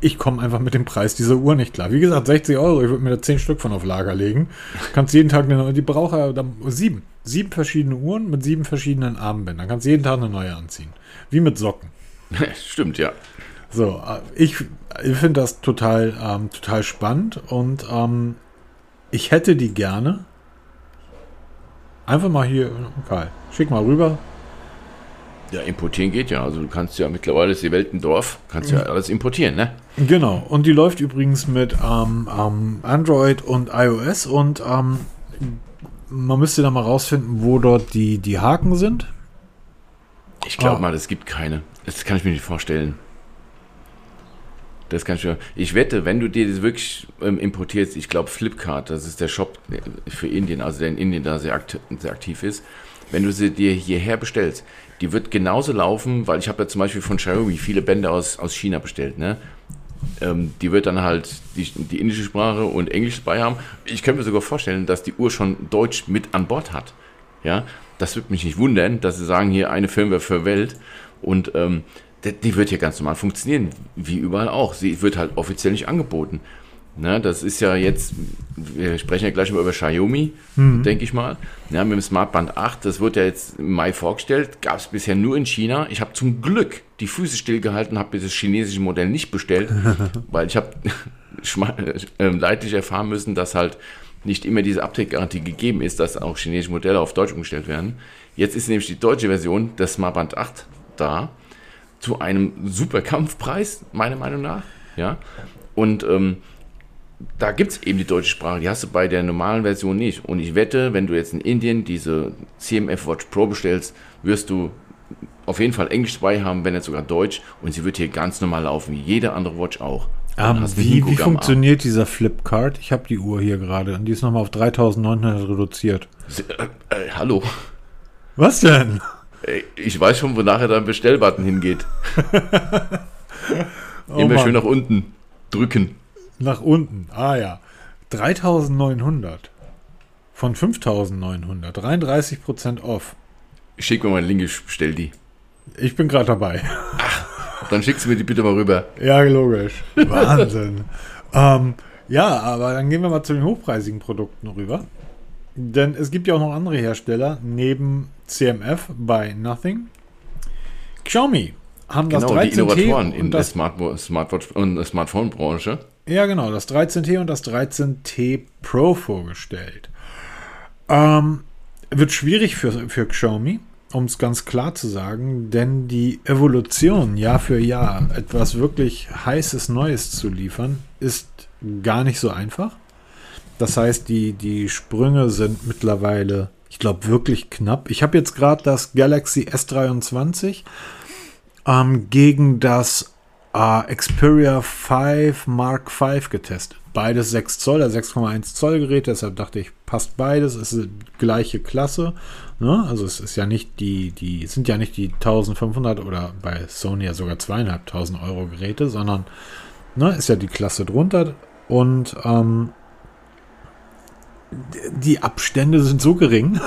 ich komme einfach mit dem Preis dieser Uhr nicht klar. Wie gesagt, 60 Euro, ich würde mir da 10 Stück von auf Lager legen. Kannst jeden Tag eine neue, die braucht ja dann sieben. Sieben verschiedene Uhren mit sieben verschiedenen Armbändern. Kannst jeden Tag eine neue anziehen. Wie mit Socken. [laughs] Stimmt, ja. So, äh, ich, ich finde das total, ähm, total spannend und ähm, ich hätte die gerne. Einfach mal hier, Karl, schick mal rüber. Ja, importieren geht ja. Also du kannst ja mittlerweile ist die Welt ein Dorf, kannst ja mhm. alles importieren, ne? Genau. Und die läuft übrigens mit ähm, ähm, Android und iOS und ähm, man müsste da mal rausfinden, wo dort die, die Haken sind. Ich glaube ah. mal, es gibt keine. Das kann ich mir nicht vorstellen. Das kann ich schon. Ich wette, wenn du dir das wirklich ähm, importierst, ich glaube Flipkart, das ist der Shop äh, für Indien, also der in Indien da sehr, akt sehr aktiv ist, wenn du sie dir hierher bestellst, die wird genauso laufen, weil ich habe ja zum Beispiel von Xiaomi viele Bänder aus, aus China bestellt, ne? Ähm, die wird dann halt die, die indische Sprache und Englisch dabei haben. Ich könnte mir sogar vorstellen, dass die Uhr schon Deutsch mit an Bord hat. Ja, das würde mich nicht wundern, dass sie sagen, hier eine Firmware für Welt und ähm, die, die wird hier ganz normal funktionieren, wie überall auch. Sie wird halt offiziell nicht angeboten. Ne, das ist ja jetzt, wir sprechen ja gleich mal über Xiaomi, mhm. denke ich mal. Ja, mit dem Smartband 8, das wird ja jetzt im Mai vorgestellt, gab es bisher nur in China. Ich habe zum Glück die Füße stillgehalten, habe das chinesische Modell nicht bestellt, [laughs] weil ich habe [laughs] äh, leidlich erfahren müssen, dass halt nicht immer diese Update-Garantie gegeben ist, dass auch chinesische Modelle auf Deutsch umgestellt werden. Jetzt ist nämlich die deutsche Version des Smartband 8 da, zu einem super Kampfpreis, meiner Meinung nach. Ja, und ähm, da gibt es eben die deutsche Sprache, die hast du bei der normalen Version nicht. Und ich wette, wenn du jetzt in Indien diese CMF Watch Pro bestellst, wirst du auf jeden Fall Englisch dabei haben, wenn nicht sogar Deutsch. Und sie wird hier ganz normal laufen, wie jede andere Watch auch. Um, ähm, wie, wie funktioniert dieser Flipkart? Ich habe die Uhr hier gerade und die ist nochmal auf 3900 reduziert. Äh, äh, hallo. Was denn? Ich weiß schon, wo nachher dein Bestellbutton hingeht. [laughs] oh Immer Mann. schön nach unten drücken. Nach unten. Ah ja. 3900 von 5900. 33% off. Schick mir mal einen Link, ich bestell die. Ich bin gerade dabei. Ach, dann schickst du mir die bitte mal rüber. Ja, logisch. Wahnsinn. [laughs] ähm, ja, aber dann gehen wir mal zu den hochpreisigen Produkten rüber. Denn es gibt ja auch noch andere Hersteller neben CMF bei Nothing. Xiaomi haben genau, das 13T die Innovatoren in der Smartwatch und der Smartphone-Branche. Ja, genau, das 13T und das 13T Pro vorgestellt. Ähm, wird schwierig für, für Xiaomi, um es ganz klar zu sagen, denn die Evolution Jahr für Jahr, etwas wirklich heißes Neues zu liefern, ist gar nicht so einfach. Das heißt, die, die Sprünge sind mittlerweile, ich glaube, wirklich knapp. Ich habe jetzt gerade das Galaxy S23 ähm, gegen das äh, Xperia 5 Mark V getestet. Beides 6 Zoll, der 6,1 Zoll Gerät, deshalb dachte ich, passt beides, es ist die gleiche Klasse. Ne? Also es ist ja nicht die, die sind ja nicht die 1500 oder bei Sony ja sogar zweieinhalbtausend Euro Geräte, sondern ne, ist ja die Klasse drunter und ähm, die Abstände sind so gering,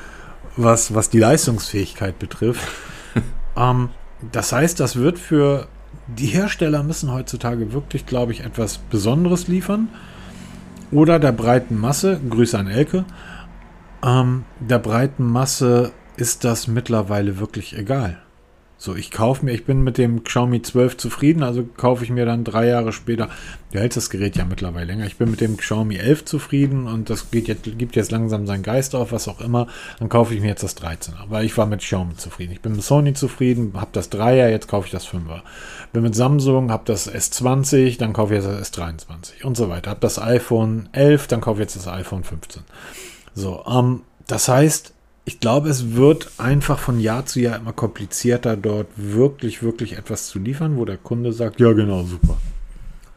[laughs] was, was die Leistungsfähigkeit betrifft. [laughs] ähm, das heißt, das wird für die Hersteller müssen heutzutage wirklich, glaube ich, etwas Besonderes liefern. Oder der breiten Masse, Grüße an Elke, ähm, der breiten Masse ist das mittlerweile wirklich egal. So, ich kaufe mir, ich bin mit dem Xiaomi 12 zufrieden, also kaufe ich mir dann drei Jahre später, du hältst das Gerät ja mittlerweile länger, ich bin mit dem Xiaomi 11 zufrieden und das geht jetzt, gibt jetzt langsam seinen Geist auf, was auch immer, dann kaufe ich mir jetzt das 13er, weil ich war mit Xiaomi zufrieden. Ich bin mit Sony zufrieden, habe das 3er, jetzt kaufe ich das 5er. Bin mit Samsung, habe das S20, dann kaufe ich jetzt das S23 und so weiter. Habe das iPhone 11, dann kaufe ich jetzt das iPhone 15. So, ähm, das heißt, ich glaube, es wird einfach von Jahr zu Jahr immer komplizierter, dort wirklich, wirklich etwas zu liefern, wo der Kunde sagt, ja genau, super.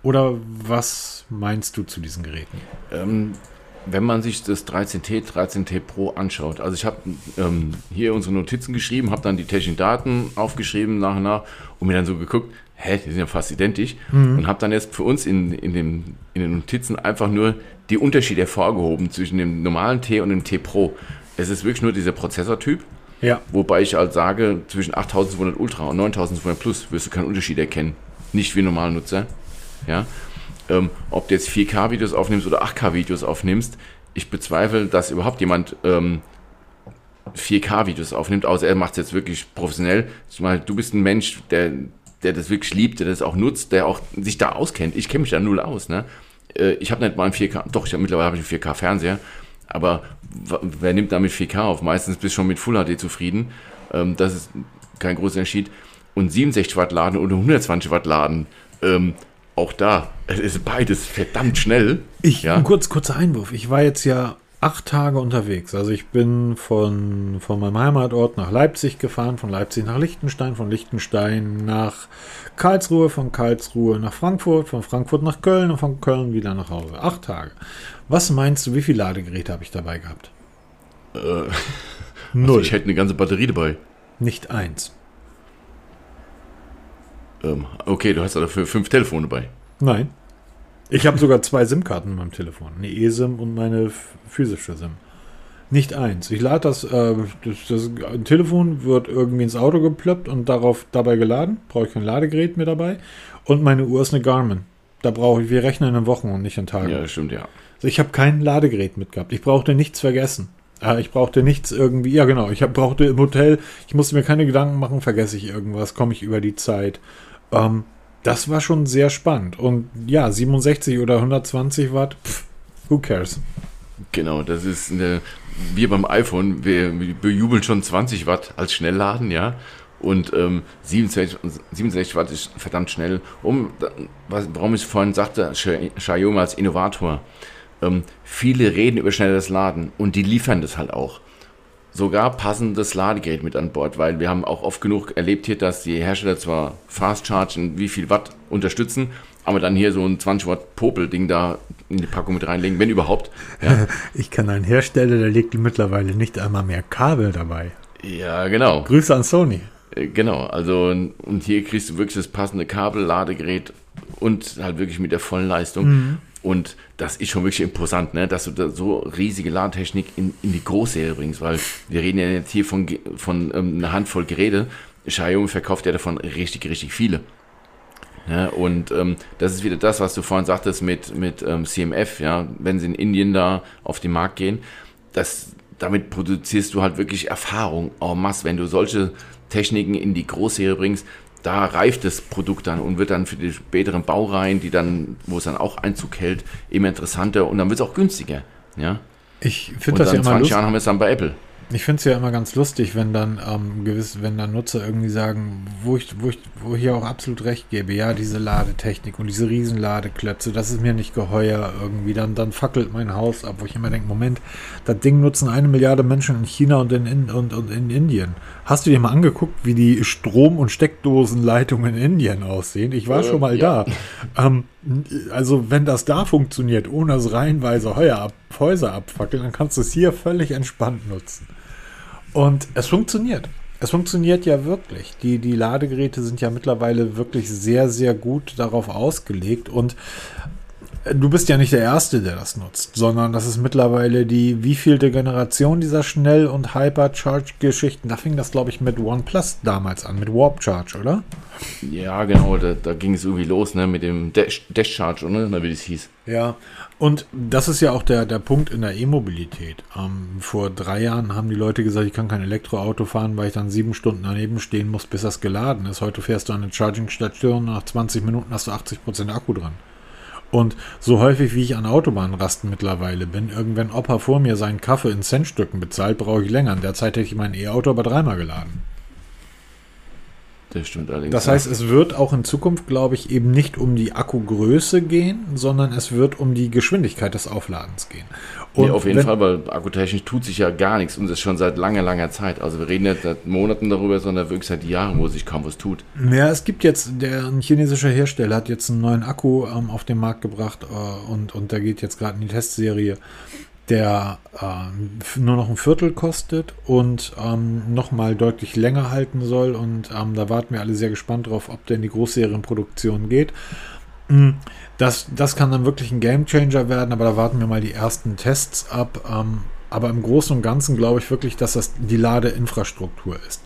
Oder was meinst du zu diesen Geräten? Ähm, wenn man sich das 13T, 13T Pro anschaut, also ich habe ähm, hier unsere Notizen geschrieben, habe dann die technischen Daten aufgeschrieben nach und nach und mir dann so geguckt, hä, die sind ja fast identisch mhm. und habe dann jetzt für uns in, in, den, in den Notizen einfach nur die Unterschiede hervorgehoben zwischen dem normalen T und dem T Pro. Es ist wirklich nur dieser Prozessortyp. Ja. Wobei ich halt sage, zwischen 8200 Ultra und 9200 Plus wirst du keinen Unterschied erkennen. Nicht wie normaler Nutzer. Ja. Ähm, ob du jetzt 4K-Videos aufnimmst oder 8K-Videos aufnimmst, ich bezweifle, dass überhaupt jemand ähm, 4K-Videos aufnimmt, außer er macht es jetzt wirklich professionell. Zumal du bist ein Mensch, der, der das wirklich liebt, der das auch nutzt, der auch sich da auskennt. Ich kenne mich da null aus. Ne? Äh, ich habe nicht mal einen 4K, doch, ich hab, mittlerweile habe ich einen 4K-Fernseher aber wer nimmt damit 4K auf? Meistens bist du schon mit Full HD zufrieden. Ähm, das ist kein großer Unterschied. Und 67 Watt laden oder 120 Watt laden, ähm, auch da, es ist beides verdammt schnell. Ich, ja. ein kurz, kurzer Einwurf. Ich war jetzt ja acht Tage unterwegs. Also ich bin von, von meinem Heimatort nach Leipzig gefahren, von Leipzig nach Liechtenstein, von Liechtenstein nach Karlsruhe, von Karlsruhe nach Frankfurt, von Frankfurt nach Köln und von Köln wieder nach Hause. Acht Tage. Was meinst du, wie viele Ladegeräte habe ich dabei gehabt? Äh, Null. Also ich hätte eine ganze Batterie dabei. Nicht eins. Ähm, okay, du hast dafür fünf Telefone dabei. Nein. Ich habe sogar zwei SIM-Karten in meinem Telefon. Eine eSIM und meine physische SIM. Nicht eins. Ich lade das, äh, das, das Telefon wird irgendwie ins Auto geplöppt und darauf dabei geladen. Brauche ich kein Ladegerät mehr dabei. Und meine Uhr ist eine Garmin. Da brauche ich, wir rechnen in Wochen und nicht in Tagen. Ja, stimmt, ja. Also ich habe kein Ladegerät mitgehabt. Ich brauchte nichts vergessen. Äh, ich brauchte nichts irgendwie, ja genau, ich hab, brauchte im Hotel, ich musste mir keine Gedanken machen, vergesse ich irgendwas, komme ich über die Zeit. Ähm, das war schon sehr spannend. Und ja, 67 oder 120 Watt, pff, who cares? Genau, das ist eine, wir beim iPhone, wir bejubeln schon 20 Watt als Schnellladen, ja. Und ähm, 67, 67 Watt ist verdammt schnell. Um, was, warum ich vorhin sagte, Xiaomi als Innovator. Ähm, viele reden über schnelles Laden und die liefern das halt auch sogar passendes Ladegerät mit an Bord, weil wir haben auch oft genug erlebt hier, dass die Hersteller zwar Fast Charge wie viel Watt unterstützen, aber dann hier so ein 20 Watt Popel-Ding da in die Packung mit reinlegen, wenn überhaupt. Ja. [laughs] Ich kann einen Hersteller, der legt mittlerweile nicht einmal mehr Kabel dabei. Ja, genau. Grüße an Sony. Äh, genau, also und hier kriegst du wirklich das passende Kabel, Ladegerät und halt wirklich mit der vollen Leistung. Mhm. Und das ist schon wirklich imposant, ne? dass du da so riesige Ladentechnik in, in die Großserie bringst, weil wir reden ja jetzt hier von, von ähm, einer Handvoll Geräte. Xiaomi verkauft ja davon richtig, richtig viele. Ja, und ähm, das ist wieder das, was du vorhin sagtest mit, mit ähm, CMF, ja, wenn sie in Indien da auf den Markt gehen, das, damit produzierst du halt wirklich Erfahrung en masse, wenn du solche Techniken in die Großserie bringst, da reift das Produkt dann und wird dann für die späteren Baureihen, die dann, wo es dann auch Einzug hält, immer interessanter und dann wird es auch günstiger. Ja? Ich finde das ja immer 20 Jahren haben wir es dann bei Apple. Ich finde es ja immer ganz lustig, wenn dann ähm, gewiss, wenn dann Nutzer irgendwie sagen, wo ich, wo ich, wo ich ja auch absolut recht gebe, ja, diese Ladetechnik und diese Riesenladeklötze, das ist mir nicht geheuer irgendwie, dann, dann fackelt mein Haus ab, wo ich immer denke, Moment, das Ding nutzen eine Milliarde Menschen in China und in, in, und, und in Indien. Hast du dir mal angeguckt, wie die Strom- und Steckdosenleitungen in Indien aussehen? Ich war äh, schon mal ja. da. Ähm, also wenn das da funktioniert, ohne das reihenweise Heuer ab, Häuser abfackeln, dann kannst du es hier völlig entspannt nutzen. Und es funktioniert. Es funktioniert ja wirklich. Die, die Ladegeräte sind ja mittlerweile wirklich sehr, sehr gut darauf ausgelegt. Und du bist ja nicht der Erste, der das nutzt, sondern das ist mittlerweile die wievielte Generation dieser Schnell- und Hypercharge-Geschichten. Da fing das, glaube ich, mit OnePlus damals an, mit Warp Charge, oder? Ja, genau, da, da ging es irgendwie los, ne, mit dem Dash, Dash Charge, oder wie das hieß. Ja, und das ist ja auch der, der Punkt in der E-Mobilität. Ähm, vor drei Jahren haben die Leute gesagt, ich kann kein Elektroauto fahren, weil ich dann sieben Stunden daneben stehen muss, bis das geladen ist. Heute fährst du an eine Charging-Station, nach 20 Minuten hast du 80% Akku dran. Und so häufig wie ich an Autobahnrasten mittlerweile bin, irgendwann Opa vor mir seinen Kaffee in Centstücken bezahlt, brauche ich länger. In der Zeit hätte ich mein E-Auto aber dreimal geladen. Das stimmt allerdings. Das heißt, es wird auch in Zukunft, glaube ich, eben nicht um die Akkugröße gehen, sondern es wird um die Geschwindigkeit des Aufladens gehen. Und nee, auf jeden wenn, Fall, weil akkutechnisch tut sich ja gar nichts und das schon seit langer, langer Zeit. Also wir reden nicht seit Monaten darüber, sondern wirklich seit Jahren, wo sich kaum was tut. Ja, es gibt jetzt, der ein chinesischer Hersteller hat jetzt einen neuen Akku ähm, auf den Markt gebracht äh, und, und der geht jetzt gerade in die Testserie der äh, nur noch ein Viertel kostet und ähm, nochmal deutlich länger halten soll. Und ähm, da warten wir alle sehr gespannt drauf, ob der in die Großserienproduktion geht. Hm, das, das kann dann wirklich ein Gamechanger werden, aber da warten wir mal die ersten Tests ab. Ähm, aber im Großen und Ganzen glaube ich wirklich, dass das die Ladeinfrastruktur ist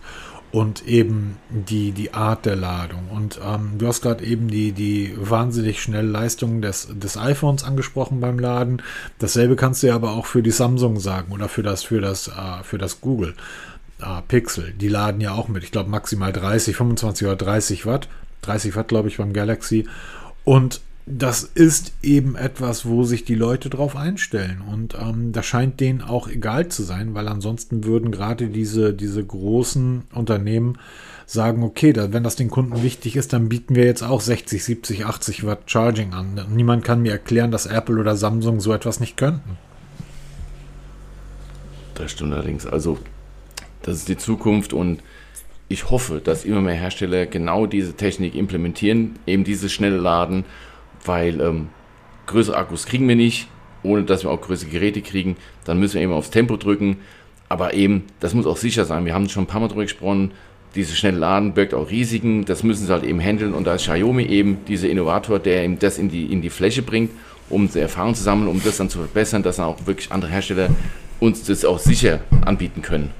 und eben die, die Art der Ladung. Und ähm, du hast gerade eben die, die wahnsinnig schnelle Leistung des, des iPhones angesprochen beim Laden. Dasselbe kannst du ja aber auch für die Samsung sagen oder für das, für das, äh, für das Google äh, Pixel. Die laden ja auch mit, ich glaube, maximal 30, 25 oder 30 Watt. 30 Watt, glaube ich, beim Galaxy. Und das ist eben etwas, wo sich die Leute drauf einstellen. Und ähm, das scheint denen auch egal zu sein, weil ansonsten würden gerade diese, diese großen Unternehmen sagen, okay, da, wenn das den Kunden wichtig ist, dann bieten wir jetzt auch 60, 70, 80 Watt Charging an. Niemand kann mir erklären, dass Apple oder Samsung so etwas nicht könnten. Das stimmt allerdings. Also, das ist die Zukunft und ich hoffe, dass immer mehr Hersteller genau diese Technik implementieren, eben dieses schnelle Laden, weil ähm, größere Akkus kriegen wir nicht, ohne dass wir auch größere Geräte kriegen. Dann müssen wir eben aufs Tempo drücken. Aber eben, das muss auch sicher sein. Wir haben schon ein paar Mal drüber gesprochen, dieses schnelle Laden birgt auch Risiken. Das müssen sie halt eben handeln. Und da ist Xiaomi eben dieser Innovator, der eben das in die, in die Fläche bringt, um Erfahrung zu sammeln, um das dann zu verbessern, dass dann auch wirklich andere Hersteller uns das auch sicher anbieten können.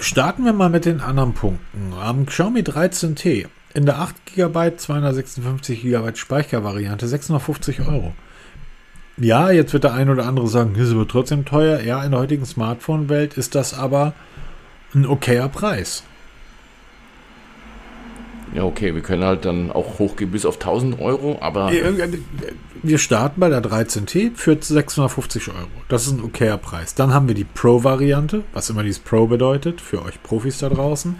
Starten wir mal mit den anderen Punkten. Am Xiaomi 13T in der 8 GB 256 GB Speichervariante 650 Euro. Ja, jetzt wird der ein oder andere sagen, das wird trotzdem teuer. Ja, in der heutigen Smartphone-Welt ist das aber ein okayer Preis. Ja, okay, wir können halt dann auch hochgehen bis auf 1000 Euro, aber. Wir starten bei der 13T für 650 Euro. Das ist ein okayer Preis. Dann haben wir die Pro-Variante, was immer dieses Pro bedeutet, für euch Profis da draußen.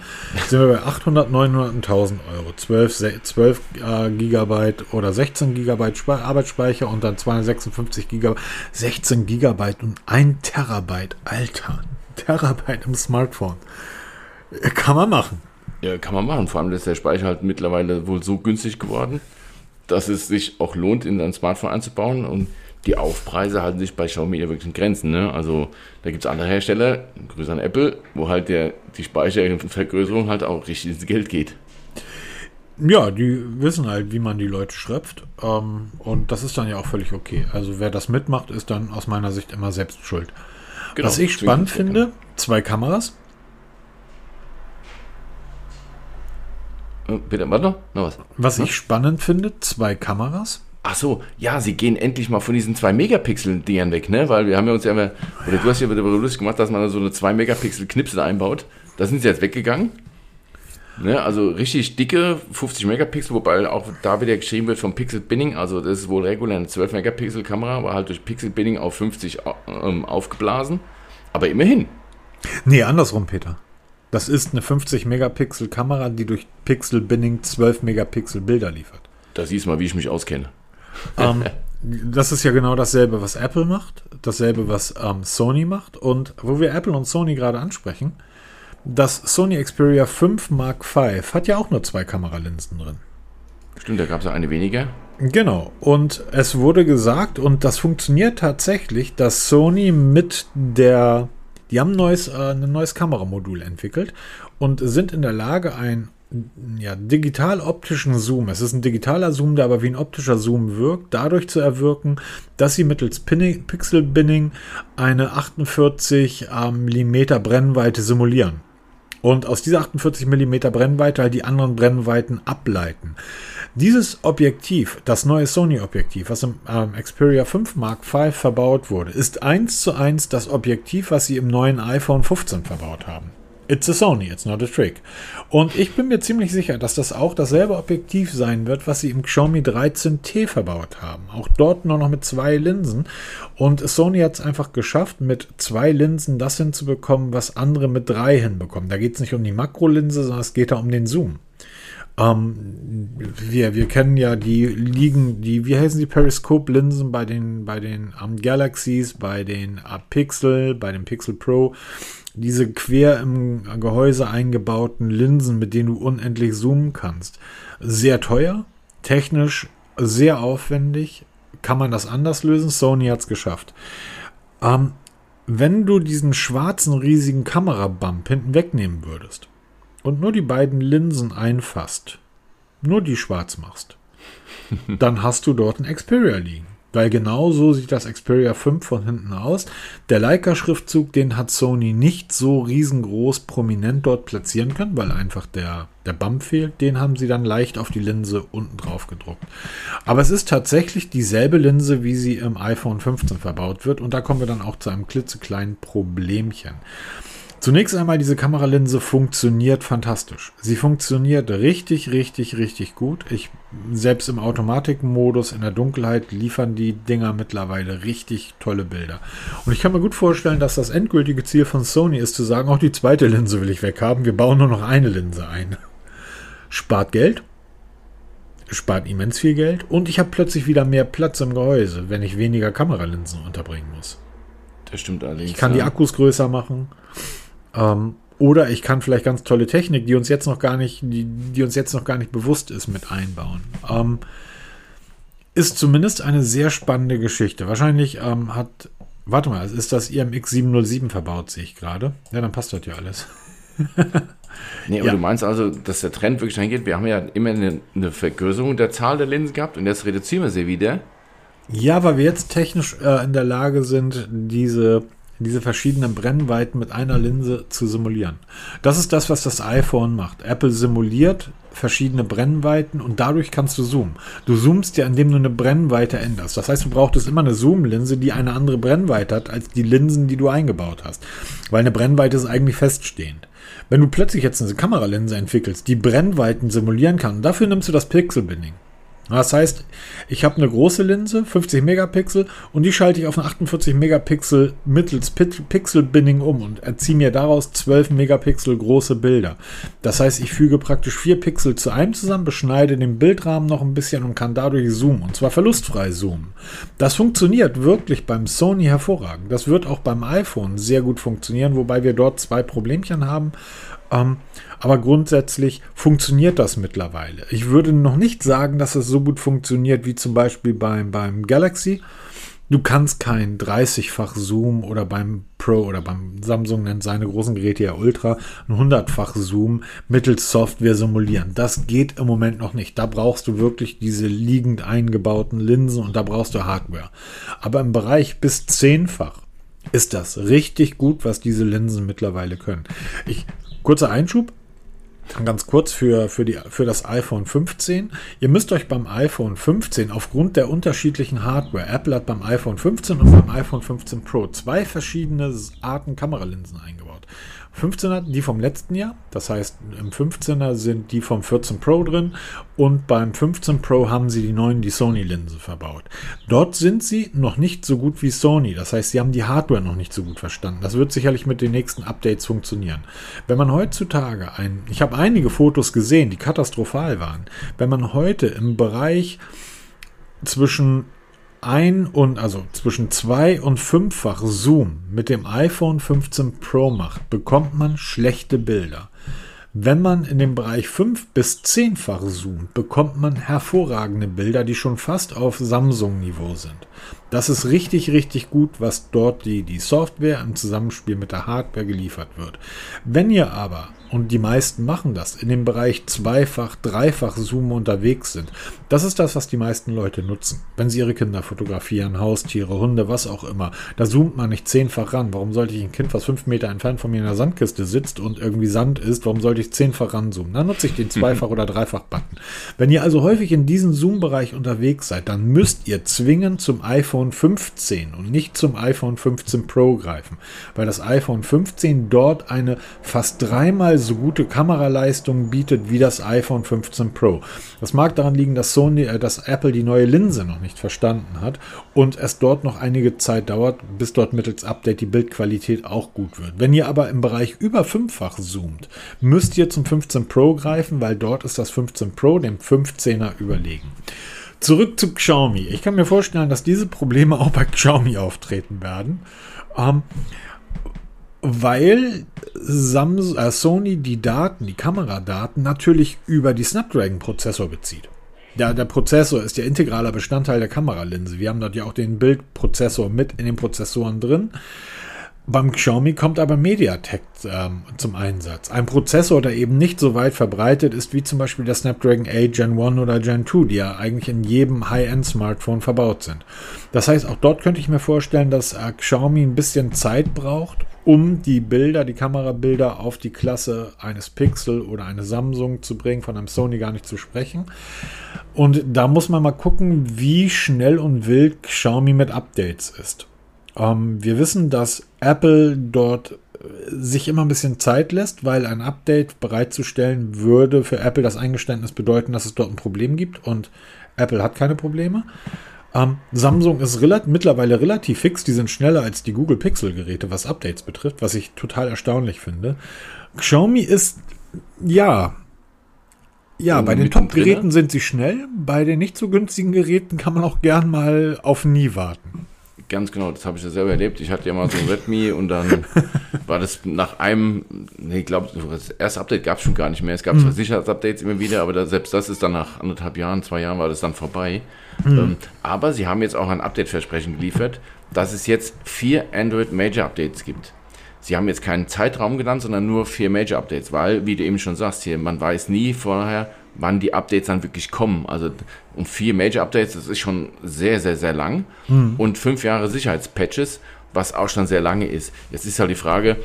Sind wir bei 800, 900 und 1000 Euro. 12, 12 äh, Gigabyte oder 16 Gigabyte Spe Arbeitsspeicher und dann 256 Gigabyte, 16 Gigabyte und 1 Terabyte. Alter, Terabyte im Smartphone. Kann man machen. Ja, kann man machen. Vor allem ist der Speicher halt mittlerweile wohl so günstig geworden, dass es sich auch lohnt, in ein Smartphone einzubauen. Und die Aufpreise halten sich bei Xiaomi ja wirklich in Grenzen. Ne? Also da gibt es andere Hersteller, grüße an Apple, wo halt der, die Speichervergrößerung halt auch richtig ins Geld geht. Ja, die wissen halt, wie man die Leute schröpft. Ähm, und das ist dann ja auch völlig okay. Also wer das mitmacht, ist dann aus meiner Sicht immer selbst schuld. Genau, Was ich spannend finde, zwei Kameras. Bitte, warte noch? noch was? Was ich spannend finde, zwei Kameras. Ach so, ja, sie gehen endlich mal von diesen 2 Megapixel-Dingern weg, ne? Weil wir haben ja uns ja immer, oder du hast ja darüber lustig gemacht, dass man so eine 2 Megapixel-Knipsel einbaut. Da sind sie jetzt weggegangen. Ne? Also richtig dicke 50 Megapixel, wobei auch da wieder geschrieben wird vom Pixel Binning. Also das ist wohl regulär eine 12 Megapixel-Kamera, aber halt durch Pixel Binning auf 50 ähm, aufgeblasen. Aber immerhin. Nee, andersrum, Peter. Das ist eine 50 Megapixel Kamera, die durch Pixel Binning 12 Megapixel Bilder liefert. Da siehst du mal, wie ich mich auskenne. Ähm, [laughs] das ist ja genau dasselbe, was Apple macht, dasselbe, was ähm, Sony macht. Und wo wir Apple und Sony gerade ansprechen, das Sony Xperia 5 Mark V hat ja auch nur zwei Kameralinsen drin. Stimmt, da gab es eine weniger. Genau. Und es wurde gesagt, und das funktioniert tatsächlich, dass Sony mit der die haben ein neues, äh, ein neues Kameramodul entwickelt und sind in der Lage, ein ja, digital-optischen Zoom, es ist ein digitaler Zoom, der aber wie ein optischer Zoom wirkt, dadurch zu erwirken, dass sie mittels Pixel-Binning eine 48 ähm, mm Brennweite simulieren. Und aus dieser 48 mm Brennweite halt die anderen Brennweiten ableiten. Dieses Objektiv, das neue Sony-Objektiv, was im ähm, Xperia 5 Mark V verbaut wurde, ist eins zu eins das Objektiv, was sie im neuen iPhone 15 verbaut haben. It's a Sony, it's not a trick. Und ich bin mir ziemlich sicher, dass das auch dasselbe Objektiv sein wird, was sie im Xiaomi 13T verbaut haben. Auch dort nur noch mit zwei Linsen. Und Sony hat es einfach geschafft, mit zwei Linsen das hinzubekommen, was andere mit drei hinbekommen. Da geht es nicht um die Makrolinse, sondern es geht da um den Zoom. Ähm, wir, wir kennen ja die liegen, die, wie heißen die Periscope-Linsen bei den, bei den um, Galaxies, bei den uh, Pixel, bei dem Pixel Pro. Diese quer im Gehäuse eingebauten Linsen, mit denen du unendlich zoomen kannst. Sehr teuer, technisch sehr aufwendig. Kann man das anders lösen? Sony hat es geschafft. Ähm, wenn du diesen schwarzen riesigen Kamerabump hinten wegnehmen würdest, und nur die beiden Linsen einfasst, nur die schwarz machst, [laughs] dann hast du dort ein Xperia liegen. Weil genau so sieht das Xperia 5 von hinten aus. Der Leica-Schriftzug, den hat Sony nicht so riesengroß prominent dort platzieren können, weil einfach der, der Bump fehlt. Den haben sie dann leicht auf die Linse unten drauf gedruckt. Aber es ist tatsächlich dieselbe Linse, wie sie im iPhone 15 verbaut wird. Und da kommen wir dann auch zu einem klitzekleinen Problemchen. Zunächst einmal, diese Kameralinse funktioniert fantastisch. Sie funktioniert richtig, richtig, richtig gut. Ich, selbst im Automatikmodus in der Dunkelheit liefern die Dinger mittlerweile richtig tolle Bilder. Und ich kann mir gut vorstellen, dass das endgültige Ziel von Sony ist zu sagen, auch die zweite Linse will ich weghaben. Wir bauen nur noch eine Linse ein. Spart Geld, spart immens viel Geld und ich habe plötzlich wieder mehr Platz im Gehäuse, wenn ich weniger Kameralinsen unterbringen muss. Das stimmt allerdings. Ich kann die ja. Akkus größer machen. Ähm, oder ich kann vielleicht ganz tolle Technik, die uns jetzt noch gar nicht, die, die uns jetzt noch gar nicht bewusst ist, mit einbauen. Ähm, ist zumindest eine sehr spannende Geschichte. Wahrscheinlich ähm, hat, warte mal, ist das IMX 707 verbaut, sehe ich gerade. Ja, dann passt das ja alles. [laughs] Nee, aber Ja. du meinst also, dass der Trend wirklich dahin geht, wir haben ja immer eine, eine Vergrößerung der Zahl der Linsen gehabt und jetzt reduzieren wir sie wieder. Ja, weil wir jetzt technisch äh, in der Lage sind, diese, diese verschiedenen Brennweiten mit einer Linse zu simulieren. Das ist das, was das iPhone macht. Apple simuliert verschiedene Brennweiten und dadurch kannst du zoomen. Du zoomst ja, indem du eine Brennweite änderst. Das heißt, du brauchtest immer eine Zoomlinse, die eine andere Brennweite hat als die Linsen, die du eingebaut hast. Weil eine Brennweite ist eigentlich feststehend. Wenn du plötzlich jetzt eine Kameralinse entwickelst, die Brennweiten simulieren kann, dafür nimmst du das Pixel-Binning. Das heißt, ich habe eine große Linse, 50 Megapixel, und die schalte ich auf eine 48 Megapixel mittels Pi- Pixel-Binning um und erziehe mir daraus 12 Megapixel große Bilder. Das heißt, ich füge praktisch vier Pixel zu einem zusammen, beschneide den Bildrahmen noch ein bisschen und kann dadurch zoomen, und zwar verlustfrei zoomen. Das funktioniert wirklich beim Sony hervorragend. Das wird auch beim iPhone sehr gut funktionieren, wobei wir dort zwei Problemchen haben. Ähm, aber grundsätzlich funktioniert das mittlerweile. Ich würde noch nicht sagen, dass es so gut funktioniert wie zum Beispiel beim, beim Galaxy. Du kannst kein 30-fach Zoom oder beim Pro oder beim Samsung nennt seine großen Geräte ja Ultra ein 100-fach Zoom mittels Software simulieren. Das geht im Moment noch nicht. Da brauchst du wirklich diese liegend eingebauten Linsen und da brauchst du Hardware. Aber im Bereich bis 10-fach ist das richtig gut, was diese Linsen mittlerweile können. Ich, kurzer Einschub. Ganz kurz für, für, die, für das iPhone 15. Ihr müsst euch beim iPhone 15 aufgrund der unterschiedlichen Hardware, Apple hat beim iPhone 15 und beim iPhone 15 Pro zwei verschiedene Arten Kameralinsen eingebaut. 15er, die vom letzten Jahr, das heißt im 15er sind die vom 14 Pro drin und beim 15 Pro haben sie die neuen, die Sony-Linse verbaut. Dort sind sie noch nicht so gut wie Sony, das heißt, sie haben die Hardware noch nicht so gut verstanden. Das wird sicherlich mit den nächsten Updates funktionieren. Wenn man heutzutage ein, ich habe einige Fotos gesehen, die katastrophal waren, wenn man heute im Bereich zwischen ein und also zwischen zwei und fünffach Zoom mit dem iPhone 15 Pro macht, bekommt man schlechte Bilder. Wenn man in dem Bereich 5 bis 10-fach zoomt, bekommt man hervorragende Bilder, die schon fast auf Samsung-Niveau sind. Das ist richtig, richtig gut, was dort die, die Software im Zusammenspiel mit der Hardware geliefert wird. Wenn ihr aber, und die meisten machen das, in dem Bereich zweifach, dreifach Zoom unterwegs sind, das ist das, was die meisten Leute nutzen. Wenn sie ihre Kinder fotografieren, Haustiere, Hunde, was auch immer, da zoomt man nicht zehnfach ran. Warum sollte ich ein Kind, was fünf Meter entfernt von mir in der Sandkiste sitzt und irgendwie Sand ist, warum sollte ich zehnfach ranzoomen? Dann nutze ich den zweifach [laughs] oder dreifach Button. Wenn ihr also häufig in diesem Zoom-Bereich unterwegs seid, dann müsst ihr zwingend zum iPhone 15 und nicht zum iPhone 15 Pro greifen, weil das iPhone 15 dort eine fast dreimal so gute Kameraleistung bietet wie das iPhone 15 Pro. Das mag daran liegen, dass Sony, äh, dass Apple die neue Linse noch nicht verstanden hat und es dort noch einige Zeit dauert, bis dort mittels Update die Bildqualität auch gut wird. Wenn ihr aber im Bereich über fünffach zoomt, müsst ihr zum 15 Pro greifen, weil dort ist das 15 Pro dem 15er überlegen. Zurück zu Xiaomi. Ich kann mir vorstellen, dass diese Probleme auch bei Xiaomi auftreten werden. Ähm, weil Samsung, äh, Sony die Daten, die Kameradaten natürlich über die Snapdragon-Prozessor bezieht. Ja, der Prozessor ist ja integraler Bestandteil der Kameralinse. Wir haben dort ja auch den Bildprozessor mit in den Prozessoren drin. Beim Xiaomi kommt aber MediaTek ähm, zum Einsatz. Ein Prozessor, der eben nicht so weit verbreitet ist wie zum Beispiel der Snapdragon 8 Gen 1 oder Gen 2, die ja eigentlich in jedem High-End-Smartphone verbaut sind. Das heißt, auch dort könnte ich mir vorstellen, dass äh, Xiaomi ein bisschen Zeit braucht, um die Bilder, die Kamerabilder auf die Klasse eines Pixel oder eines Samsung zu bringen, von einem Sony gar nicht zu sprechen. Und da muss man mal gucken, wie schnell und wild Xiaomi mit Updates ist. Ähm, wir wissen, dass Apple dort äh, sich immer ein bisschen Zeit lässt, weil ein Update bereitzustellen würde für Apple das Eingeständnis bedeuten, dass es dort ein Problem gibt und Apple hat keine Probleme. Ähm, Samsung ist relat mittlerweile relativ fix, die sind schneller als die Google Pixel Geräte, was Updates betrifft, was ich total erstaunlich finde. Xiaomi ist, ja, ja, bei den? Top-Geräten sind sie schnell, bei den nicht so günstigen Geräten kann man auch gern mal auf nie warten. Ganz genau, das habe ich ja selber erlebt. Ich hatte ja mal so ein Redmi [laughs] und dann war das nach einem, nee, ich glaube, das erste Update gab es schon gar nicht mehr. Es gab zwar Sicherheitsupdates immer wieder, aber da, selbst das ist dann nach anderthalb Jahren, zwei Jahren war das dann vorbei. Ähm, aber sie haben jetzt auch ein Update-Versprechen geliefert, dass es jetzt vier Android Major Updates gibt. Sie haben jetzt keinen Zeitraum genannt, sondern nur vier Major Updates, weil, wie du eben schon sagst, hier, man weiß nie vorher, wann die Updates dann wirklich kommen. Also und vier Major Updates, das ist schon sehr, sehr, sehr lang. Und fünf Jahre Sicherheitspatches, was auch schon sehr lange ist. Jetzt ist halt die Frage,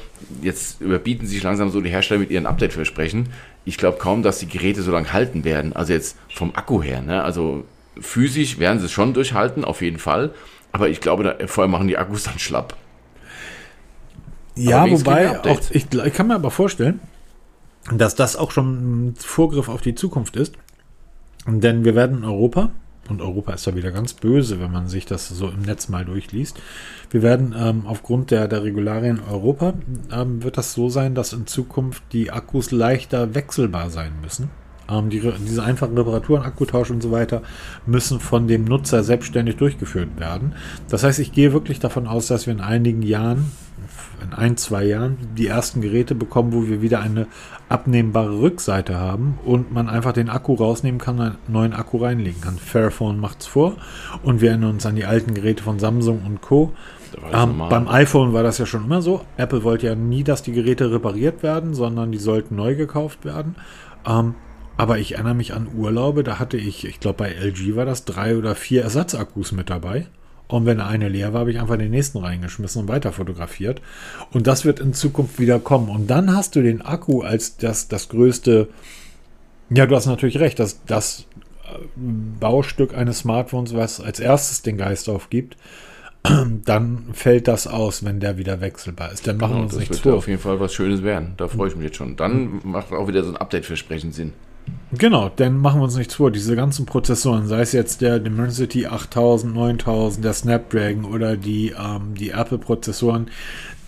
jetzt überbieten sich langsam so die Hersteller mit ihren Update-Versprechen. Ich glaube kaum, dass die Geräte so lange halten werden. Also jetzt vom Akku her. Ne? Also physisch werden sie es schon durchhalten, auf jeden Fall. Aber ich glaube, da, vorher machen die Akkus dann schlapp. Ja, wobei, auch, ich, ich kann mir aber vorstellen, dass das auch schon ein Vorgriff auf die Zukunft ist. Denn wir werden in Europa, und Europa ist da wieder ganz böse, wenn man sich das so im Netz mal durchliest, wir werden ähm, aufgrund der, der Regularien Europa, ähm, wird das so sein, dass in Zukunft die Akkus leichter wechselbar sein müssen. Ähm, die, diese einfachen Reparaturen, Akkutausch und so weiter, müssen von dem Nutzer selbstständig durchgeführt werden. Das heißt, ich gehe wirklich davon aus, dass wir in einigen Jahren, in ein, zwei Jahren, die ersten Geräte bekommen, wo wir wieder eine abnehmbare Rückseite haben und man einfach den Akku rausnehmen kann einen neuen Akku reinlegen kann. Fairphone macht's vor und wir erinnern uns an die alten Geräte von Samsung und Co. Ähm, beim iPhone war das ja schon immer so. Apple wollte ja nie, dass die Geräte repariert werden, sondern die sollten neu gekauft werden. Ähm, aber ich erinnere mich an Urlaube, da hatte ich, ich glaube bei LG war das, drei oder vier Ersatzakkus mit dabei. Und wenn eine leer war, habe ich einfach den nächsten reingeschmissen und weiter fotografiert. Und das wird in Zukunft wieder kommen. Und dann hast du den Akku als das, das größte, ja, du hast natürlich recht, dass das äh, Baustück eines Smartphones, was als erstes den Geist aufgibt, [clears throat] dann fällt das aus, wenn der wieder wechselbar ist. Dann machen wir Genau, uns das nichts wird vor. auf jeden Fall was Schönes werden. Da freue ich mich jetzt schon. Dann macht auch wieder so ein Update-Versprechen Sinn. Genau, dann machen wir uns nichts vor. Diese ganzen Prozessoren, sei es jetzt der Dimensity 8000, 9000, der Snapdragon oder die, ähm, die Apple-Prozessoren,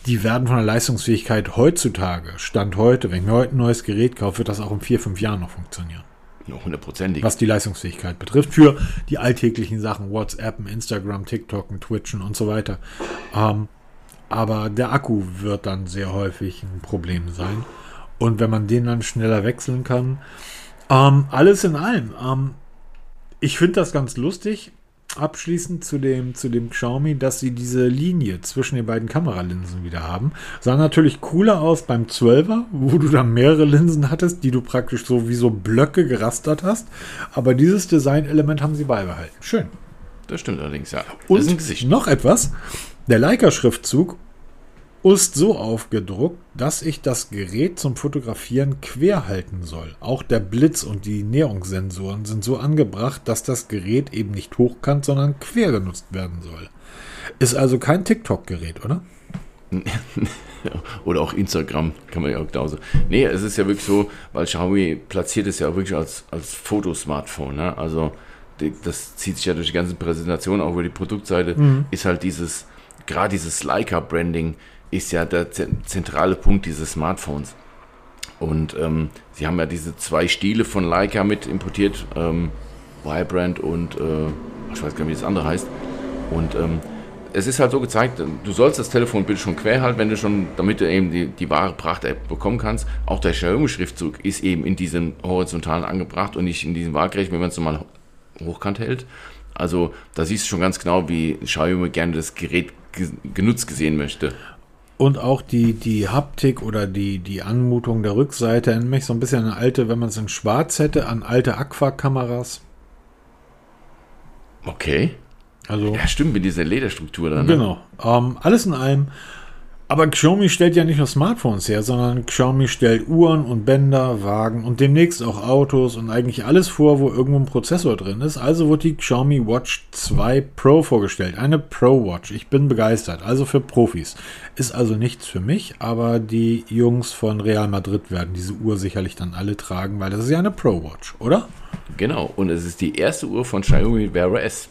die werden von der Leistungsfähigkeit heutzutage, Stand heute, wenn ich mir heute ein neues Gerät kaufe, wird das auch in vier, fünf Jahren noch funktionieren. Ja, Hundertprozentig. was die Leistungsfähigkeit betrifft, für die alltäglichen Sachen, WhatsApp, Instagram, TikTok, Twitchen und so weiter. Ähm, aber der Akku wird dann sehr häufig ein Problem sein. Und wenn man den dann schneller wechseln kann, ähm, alles in allem, ähm, ich finde das ganz lustig. Abschließend zu dem, zu dem Xiaomi, dass sie diese Linie zwischen den beiden Kameralinsen wieder haben. Sah natürlich cooler aus beim 12er, wo du dann mehrere Linsen hattest, die du praktisch so wie so Blöcke gerastert hast. Aber dieses Designelement haben sie beibehalten. Schön. Das stimmt allerdings, ja. Und noch etwas. Der Leica-Schriftzug ist so aufgedruckt, dass ich das Gerät zum Fotografieren quer halten soll. Auch der Blitz und die Näherungssensoren sind so angebracht, dass das Gerät eben nicht hochkant, sondern quer genutzt werden soll. Ist also kein TikTok-Gerät, oder? [laughs] Oder auch Instagram kann man ja auch genauso. Nee, es ist ja wirklich so, weil Xiaomi platziert es ja auch wirklich als, als Fotosmartphone. Ne? Also die, das zieht sich ja durch die ganze Präsentation, auch über die Produktseite, ist halt dieses, gerade dieses Leica-Branding ist ja der zen- zentrale Punkt dieses Smartphones. Und ähm, sie haben ja diese zwei Stile von Leica mit importiert, ähm, Vibrant und äh, ich weiß gar nicht, wie das andere heißt. Und ähm, es ist halt so gezeigt, du sollst das Telefonbild schon quer halten, wenn du schon, damit du eben die, die wahre Pracht-App bekommen kannst. Auch der Xiaomi-Schriftzug ist eben in diesem horizontalen angebracht und nicht in diesem waagrecht, wenn man es normal hochkant hält. Also da siehst du schon ganz genau, wie Xiaomi gerne das Gerät ge genutzt gesehen möchte. Und auch die, die Haptik oder die, die Anmutung der Rückseite erinnert mich so ein bisschen an alte, wenn man es in schwarz hätte, an alte Aqua-Kameras. Okay. Also Ja, stimmt, mit dieser Lederstruktur dann. Ne? Genau. Ähm, alles in allem. Aber Xiaomi stellt ja nicht nur Smartphones her, sondern Xiaomi stellt Uhren und Bänder, Wagen und demnächst auch Autos und eigentlich alles vor, wo irgendwo ein Prozessor drin ist. Also wurde die Xiaomi Watch 2 Pro vorgestellt. Eine Pro Watch. Ich bin begeistert. Also für Profis. Ist also nichts für mich, aber die Jungs von Real Madrid werden diese Uhr sicherlich dann alle tragen, weil das ist ja eine Pro Watch, oder? Genau, und es ist die erste Uhr von Xiaomi Wear S.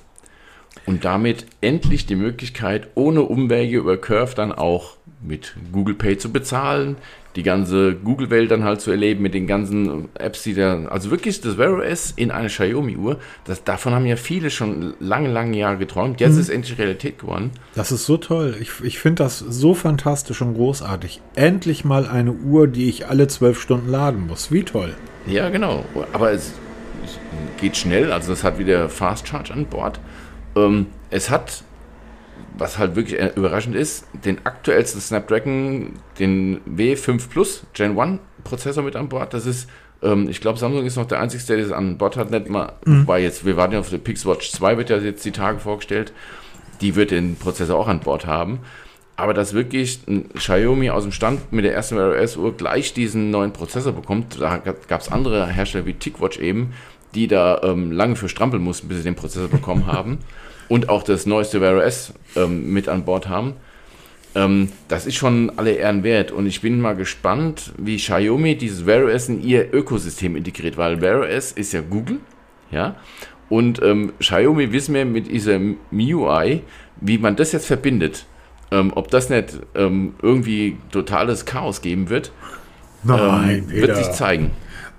Und damit endlich die Möglichkeit, ohne Umwege über Curve dann auch mit Google Pay zu bezahlen, die ganze Google-Welt dann halt zu erleben mit den ganzen Apps, die da, also wirklich das Wear OS in eine Xiaomi-Uhr, das, davon haben ja viele schon lange, lange Jahre geträumt. Jetzt mhm. ist endlich Realität geworden. Das ist so toll. Ich, ich finde das so fantastisch und großartig. Endlich mal eine Uhr, die ich alle zwölf Stunden laden muss. Wie toll. Ja, genau. Aber es geht schnell, also es hat wieder Fast Charge an Bord. Ähm, es hat was halt wirklich äh, überraschend ist, den aktuellsten Snapdragon, den W5 Plus Gen 1 Prozessor mit an Bord. Das ist, ähm, ich glaube, Samsung ist noch der einzige, der das an Bord hat. Nicht mal, mhm. weil jetzt, wir warten ja auf die Pixwatch 2, wird ja jetzt die Tage vorgestellt. Die wird den Prozessor auch an Bord haben. Aber dass wirklich ein Xiaomi aus dem Stand mit der ersten Wear OS Uhr gleich diesen neuen Prozessor bekommt, da gab es andere Hersteller wie TicWatch eben, die da ähm, lange für strampeln mussten, bis sie den Prozessor bekommen [laughs] haben. Und auch das neueste Wear OS ähm, mit an Bord haben. Ähm, das ist schon alle Ehren wert und ich bin mal gespannt, wie Xiaomi dieses Wear OS in ihr Ökosystem integriert, weil Wear OS ist ja Google, ja, und ähm, Xiaomi wissen wir mit dieser MIUI, wie man das jetzt verbindet. Ähm, ob das nicht ähm, irgendwie totales Chaos geben wird, Nein, ähm, wird sich zeigen.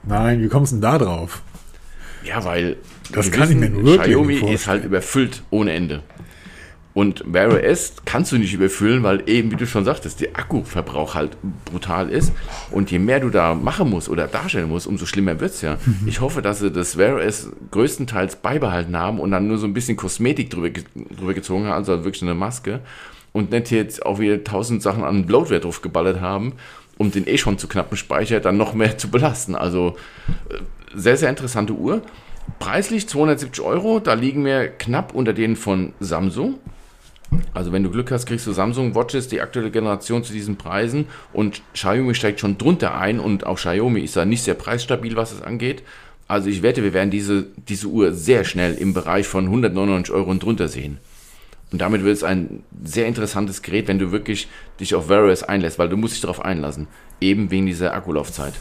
Nein, wie kommst du denn da drauf? Ja, weil das kann wissen, ich mir nur Xiaomi ist halt überfüllt ohne Ende. Und Wear OS kannst du nicht überfüllen, weil eben, wie du schon sagtest, der Akkuverbrauch halt brutal ist. Und je mehr du da machen musst oder darstellen musst, umso schlimmer wird es ja. Mhm. Ich hoffe, dass sie das Wear OS größtenteils beibehalten haben und dann nur so ein bisschen Kosmetik drüber, drüber gezogen haben, also wirklich eine Maske. Und nicht jetzt auch wieder tausend Sachen an Bloatware drauf geballert haben, um den eh schon zu knappen Speicher dann noch mehr [laughs] zu belasten. Also äh, sehr, sehr interessante Uhr. Preislich 270 Euro, da liegen wir knapp unter denen von Samsung. Also wenn du Glück hast, kriegst du Samsung Watches, die aktuelle Generation zu diesen Preisen und Xiaomi steigt schon drunter ein und auch Xiaomi ist da nicht sehr preisstabil, was es angeht. Also ich wette, wir werden diese, diese Uhr sehr schnell im Bereich von 199 Euro und drunter sehen. Und damit wird es ein sehr interessantes Gerät, wenn du wirklich dich auf OS einlässt, weil du musst dich darauf einlassen. Eben wegen dieser Akkulaufzeit.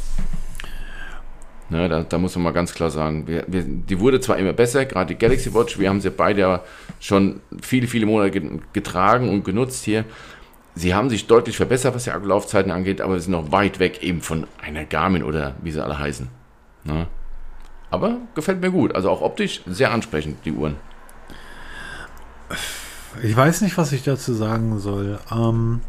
Ne, da, da, muss man mal ganz klar sagen, wir, wir, die wurde zwar immer besser, gerade die Galaxy Watch, wir haben sie beide schon viele, viele Monate getragen und genutzt hier. Sie haben sich deutlich verbessert, was die Akkulaufzeiten angeht, aber wir sind noch weit weg eben von einer Garmin oder wie sie alle heißen. Ne? Aber gefällt mir gut, also auch optisch sehr ansprechend, die Uhren. Ich weiß nicht, was ich dazu sagen soll. Ähm,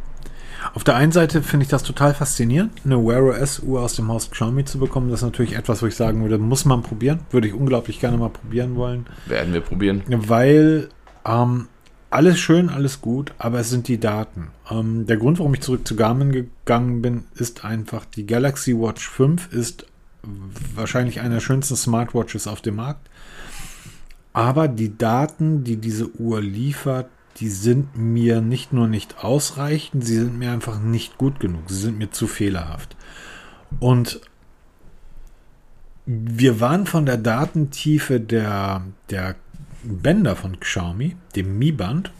auf der einen Seite finde ich das total faszinierend, eine Wear OS Uhr aus dem Haus Xiaomi zu bekommen. Das ist natürlich etwas, wo ich sagen würde, muss man probieren. Würde ich unglaublich gerne mal probieren wollen. Werden wir probieren. Weil ähm, alles schön, alles gut, aber es sind die Daten. Ähm, der Grund, warum ich zurück zu Garmin gegangen bin, ist einfach, die Galaxy Watch 5 ist wahrscheinlich einer der schönsten Smartwatches auf dem Markt. Aber die Daten, die diese Uhr liefert, die sind mir nicht nur nicht ausreichend, sie sind mir einfach nicht gut genug. Sie sind mir zu fehlerhaft. Und wir waren von der Datentiefe der, der Bänder von Xiaomi, dem Mi-Band,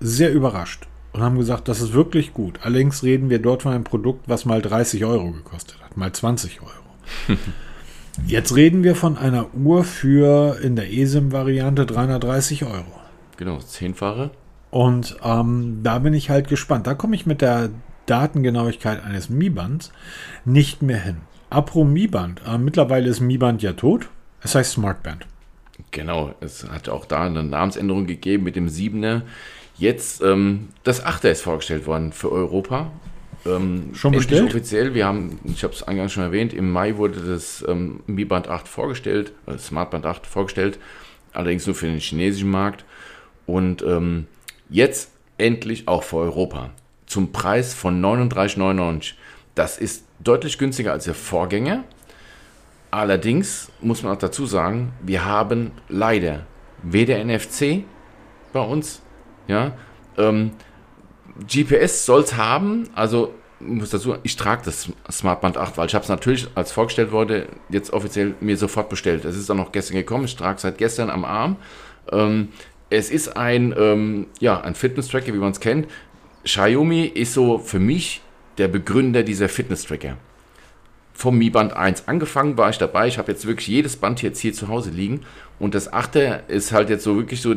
sehr überrascht und haben gesagt, das ist wirklich gut. Allerdings reden wir dort von einem Produkt, was mal 30 Euro gekostet hat, mal 20 Euro. [laughs] Jetzt reden wir von einer Uhr für in der eSIM-Variante 330 Euro. Genau, zehnfache. Und ähm, da bin ich halt gespannt. Da komme ich mit der Datengenauigkeit eines Mi-Bands nicht mehr hin. Apro Mi-Band. Äh, mittlerweile ist Mi-Band ja tot. Es heißt Smartband. Genau, es hat auch da eine Namensänderung gegeben mit dem 7er. Jetzt ähm, das 8er ist vorgestellt worden für Europa. Ähm, schon bestellt? Offiziell, wir haben, ich habe es eingangs schon erwähnt, im Mai wurde das ähm, Mi Band 8 vorgestellt, äh, Smartband 8 vorgestellt, allerdings nur für den chinesischen Markt. Und ähm, jetzt endlich auch für Europa zum Preis von 39,99. Das ist deutlich günstiger als der Vorgänger. Allerdings muss man auch dazu sagen, wir haben leider weder NFC bei uns, ja, ähm, GPS soll es haben, also muss dazu, ich trage das Smartband 8, weil ich habe es natürlich, als vorgestellt wurde, jetzt offiziell mir sofort bestellt. Es ist auch noch gestern gekommen, ich trage seit gestern am Arm. Ähm, es ist ein, ähm, ja, ein Fitness-Tracker, wie man es kennt. Xiaomi ist so für mich der Begründer dieser Fitness-Tracker. Vom Mi Band 1 angefangen war ich dabei. Ich habe jetzt wirklich jedes Band jetzt hier zu Hause liegen. Und das 8er ist halt jetzt so wirklich so,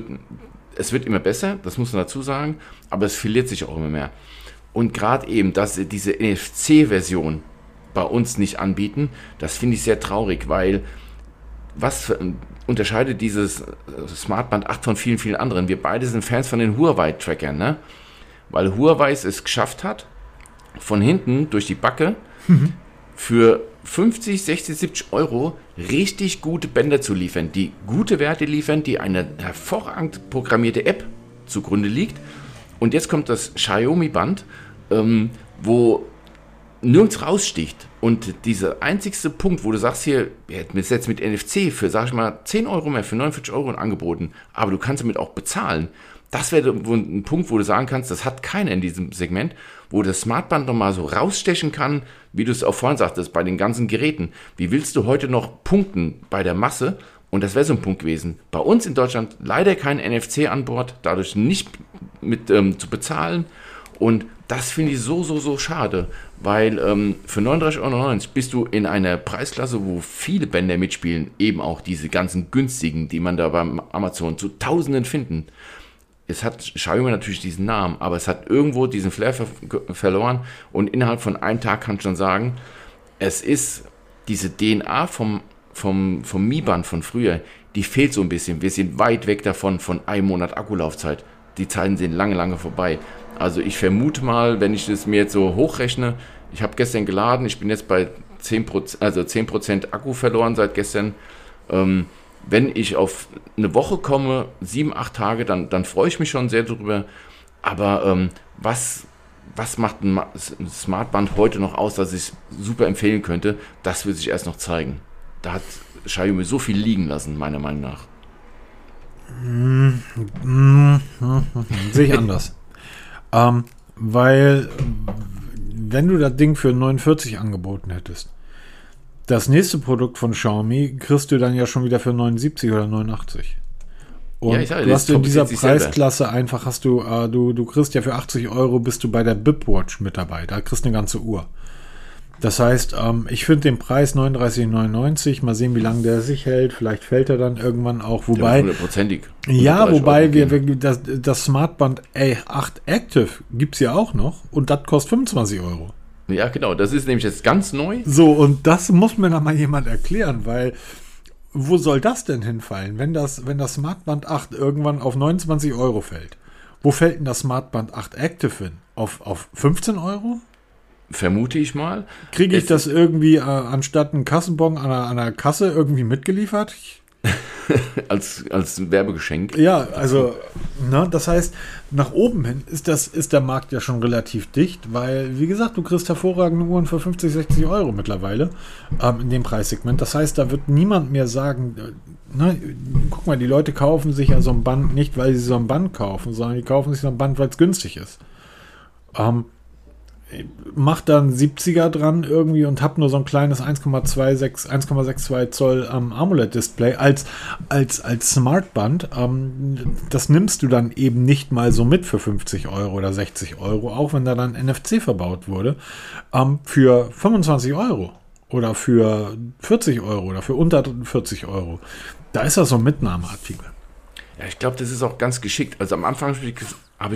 es wird immer besser, das muss man dazu sagen, aber es verliert sich auch immer mehr. Und gerade eben, dass sie diese NFC-Version bei uns nicht anbieten, das finde ich sehr traurig, weil was unterscheidet dieses äh, Smartband 8 von vielen, vielen anderen? Wir beide sind Fans von den Huawei-Trackern, ne? Weil Huawei es geschafft hat, von hinten durch die Backe mhm. für 50, 60, 70 Euro richtig gute Bänder zu liefern, die gute Werte liefern, die eine hervorragend programmierte App zugrunde liegt. Und jetzt kommt das Xiaomi-Band, ähm, wo nirgends raussticht. Und dieser einzigste Punkt, wo du sagst hier, wir hätten es jetzt mit NFC für, sag ich mal, 10 Euro mehr, für 49 Euro angeboten, aber du kannst damit auch bezahlen. Das wäre ein Punkt, wo du sagen kannst, das hat keiner in diesem Segment, wo das Smartband nochmal so rausstechen kann, wie du es auch vorhin sagtest, bei den ganzen Geräten. Wie willst du heute noch punkten bei der Masse? Und das wäre so ein Punkt gewesen. Bei uns in Deutschland leider kein NFC an Bord, dadurch nicht mit ähm, zu bezahlen. Und das finde ich so, so, so schade, weil ähm, für 39,99 Euro bist du in einer Preisklasse, wo viele Bänder mitspielen, eben auch diese ganzen günstigen, die man da beim Amazon zu Tausenden finden. Es hat Xiaomi natürlich diesen Namen, aber es hat irgendwo diesen Flair ver verloren und innerhalb von einem Tag kann ich schon sagen, es ist diese DNA vom, vom, vom Mi-Band von früher, die fehlt so ein bisschen. Wir sind weit weg davon, von einem Monat Akkulaufzeit. Die Zeiten sind lange, lange vorbei. Also ich vermute mal, wenn ich das mir jetzt so hochrechne, ich habe gestern geladen, ich bin jetzt bei 10%, also 10% Akku verloren seit gestern. Ähm, wenn ich auf eine Woche komme, sieben, acht Tage, dann, dann freue ich mich schon sehr darüber. Aber ähm, was, was macht ein Smartband heute noch aus, dass ich es super empfehlen könnte, das wird sich erst noch zeigen. Da hat Xiaomi so viel liegen lassen, meiner Meinung nach. Sehe ich anders. Ähm, weil, wenn du das Ding für 49 angeboten hättest, das nächste Produkt von Xiaomi kriegst du dann ja schon wieder für 79 oder 89. Und ja, sage, du hast in dieser Preisklasse einfach, hast du, äh, du, du kriegst ja für 80 Euro bist du bei der Bipwatch mit dabei. Da kriegst du eine ganze Uhr. Das heißt, ähm, ich finde den Preis 39,99. Mal sehen, wie lange der sich hält. Vielleicht fällt er dann irgendwann auch. Wobei. Hundertprozentig. Ja, wobei wir, wir, das, das Smartband A8 Active gibt es ja auch noch. Und das kostet 25 Euro. Ja, genau. Das ist nämlich jetzt ganz neu. So, und das muss mir dann mal jemand erklären, weil wo soll das denn hinfallen, wenn das, wenn das Smartband 8 irgendwann auf 29 Euro fällt? Wo fällt denn das Smartband 8 Active hin? Auf, auf 15 Euro? Vermute ich mal. Kriege ich es das irgendwie äh, anstatt einen Kassenbon an einer, an einer Kasse irgendwie mitgeliefert? [laughs] als, als Werbegeschenk. Ja, also, ne, das heißt, nach oben hin ist, das, ist der Markt ja schon relativ dicht, weil, wie gesagt, du kriegst hervorragende Uhren für 50, 60 Euro mittlerweile ähm, in dem Preissegment. Das heißt, da wird niemand mehr sagen, äh, ne, guck mal, die Leute kaufen sich ja so ein Band nicht, weil sie so ein Band kaufen, sondern die kaufen sich so ein Band, weil es günstig ist. Ähm, mach dann 70er dran irgendwie und hab nur so ein kleines 1,26 1,62 Zoll ähm, AMOLED-Display als, als, als Smartband. Ähm, das nimmst du dann eben nicht mal so mit für 50 Euro oder 60 Euro, auch wenn da dann NFC verbaut wurde, ähm, für 25 Euro oder für 40 Euro oder für unter 40 Euro. Da ist das so ein Mitnahmeartikel. Ja, ich glaube, das ist auch ganz geschickt. Also am Anfang habe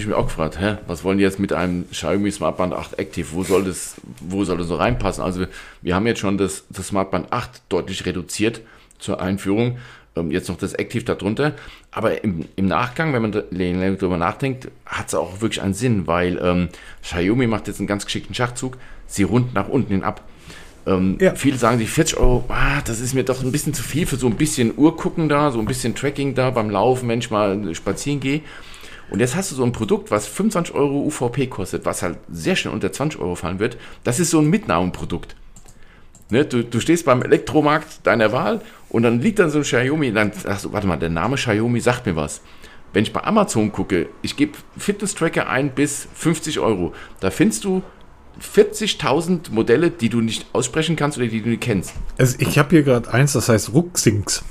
mir auch gefragt, hä, was wollen die jetzt mit einem Xiaomi Smartband 8 Active? Wo soll das, wo soll das so reinpassen? Also wir haben jetzt schon das, das Smartband 8 deutlich reduziert zur Einführung. Ähm, jetzt noch das Active darunter. Aber im, im Nachgang, wenn man darüber nachdenkt, hat es auch wirklich einen Sinn, weil ähm, Xiaomi macht jetzt einen ganz geschickten Schachzug. Sie rund nach unten hin ab. Ähm, ja. Viele sagen sich 40 Euro, ah, das ist mir doch ein bisschen zu viel für so ein bisschen Uhr gucken da, so ein bisschen Tracking da beim Laufen, wenn ich mal spazieren gehe. Und jetzt hast du so ein Produkt, was 25 Euro UVP kostet, was halt sehr schnell unter 20 Euro fallen wird. Das ist so ein Mitnahmeprodukt. Ne, du, du stehst beim Elektromarkt deiner Wahl und dann liegt dann so ein Xiaomi, dann sagst du, warte mal, der Name Xiaomi sagt mir was. Wenn ich bei Amazon gucke, ich gebe Fitness-Tracker ein bis 50 Euro, da findest du 40.000 Modelle, die du nicht aussprechen kannst oder die du nicht kennst. Also ich habe hier gerade eins, das heißt Ruxings.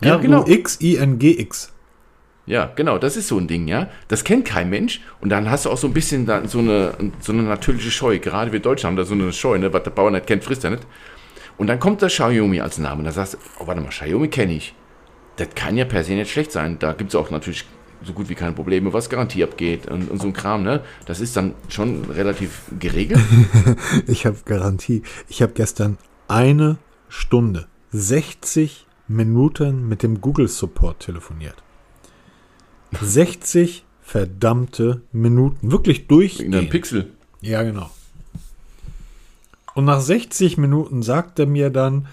Ja, genau. X-I-N-G-X. Ja, genau, das ist so ein Ding, ja. Das kennt kein Mensch. Und dann hast du auch so ein bisschen da, so, eine, so eine natürliche Scheu. Gerade wir Deutschen haben da so eine Scheu, ne? was der Bauer nicht kennt, frisst er nicht. Und dann kommt das Xiaomi als Name. Und da sagst du, oh, warte mal, Xiaomi kenne ich. Das kann ja per se nicht schlecht sein. Da gibt es auch natürlich so gut wie keine Probleme, was Garantie abgeht und, und so ein Kram, ne? Das ist dann schon relativ geregelt. [laughs] ich habe Garantie. Ich habe gestern eine Stunde, 60 Minuten mit dem Google Support telefoniert. 60 verdammte Minuten. Wirklich durch. In einem Pixel. Ja, genau. Und nach 60 Minuten sagt er mir dann,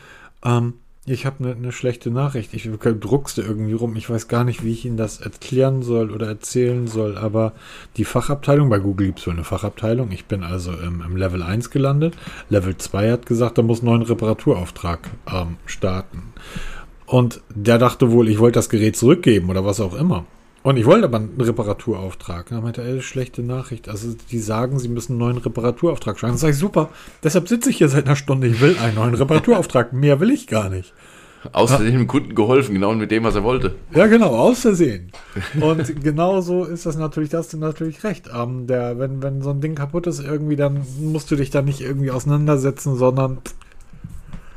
ähm, ich habe eine ne schlechte Nachricht. Ich druckste irgendwie rum. Ich weiß gar nicht, wie ich Ihnen das erklären soll oder erzählen soll. Aber die Fachabteilung, bei Google gibt es wohl eine Fachabteilung. Ich bin also im, im, Level 1 gelandet. Level 2 hat gesagt, da muss ein neuen Reparaturauftrag ähm, starten. Und der dachte wohl, ich wollte das Gerät zurückgeben oder was auch immer. Und ich wollte aber einen Reparaturauftrag. Da meinte er, schlechte Nachricht. Also die sagen, sie müssen einen neuen Reparaturauftrag schreiben. Dann sage ich, super, deshalb sitze ich hier seit einer Stunde. Ich will einen neuen Reparaturauftrag. [laughs] Mehr will ich gar nicht. Versehen dem Kunden geholfen, genau mit dem, was er wollte. Ja, genau, aus Versehen. Und genau so ist das natürlich, da hast du natürlich recht. Ähm, der, wenn, wenn so ein Ding kaputt ist irgendwie, dann musst du dich da nicht irgendwie auseinandersetzen, sondern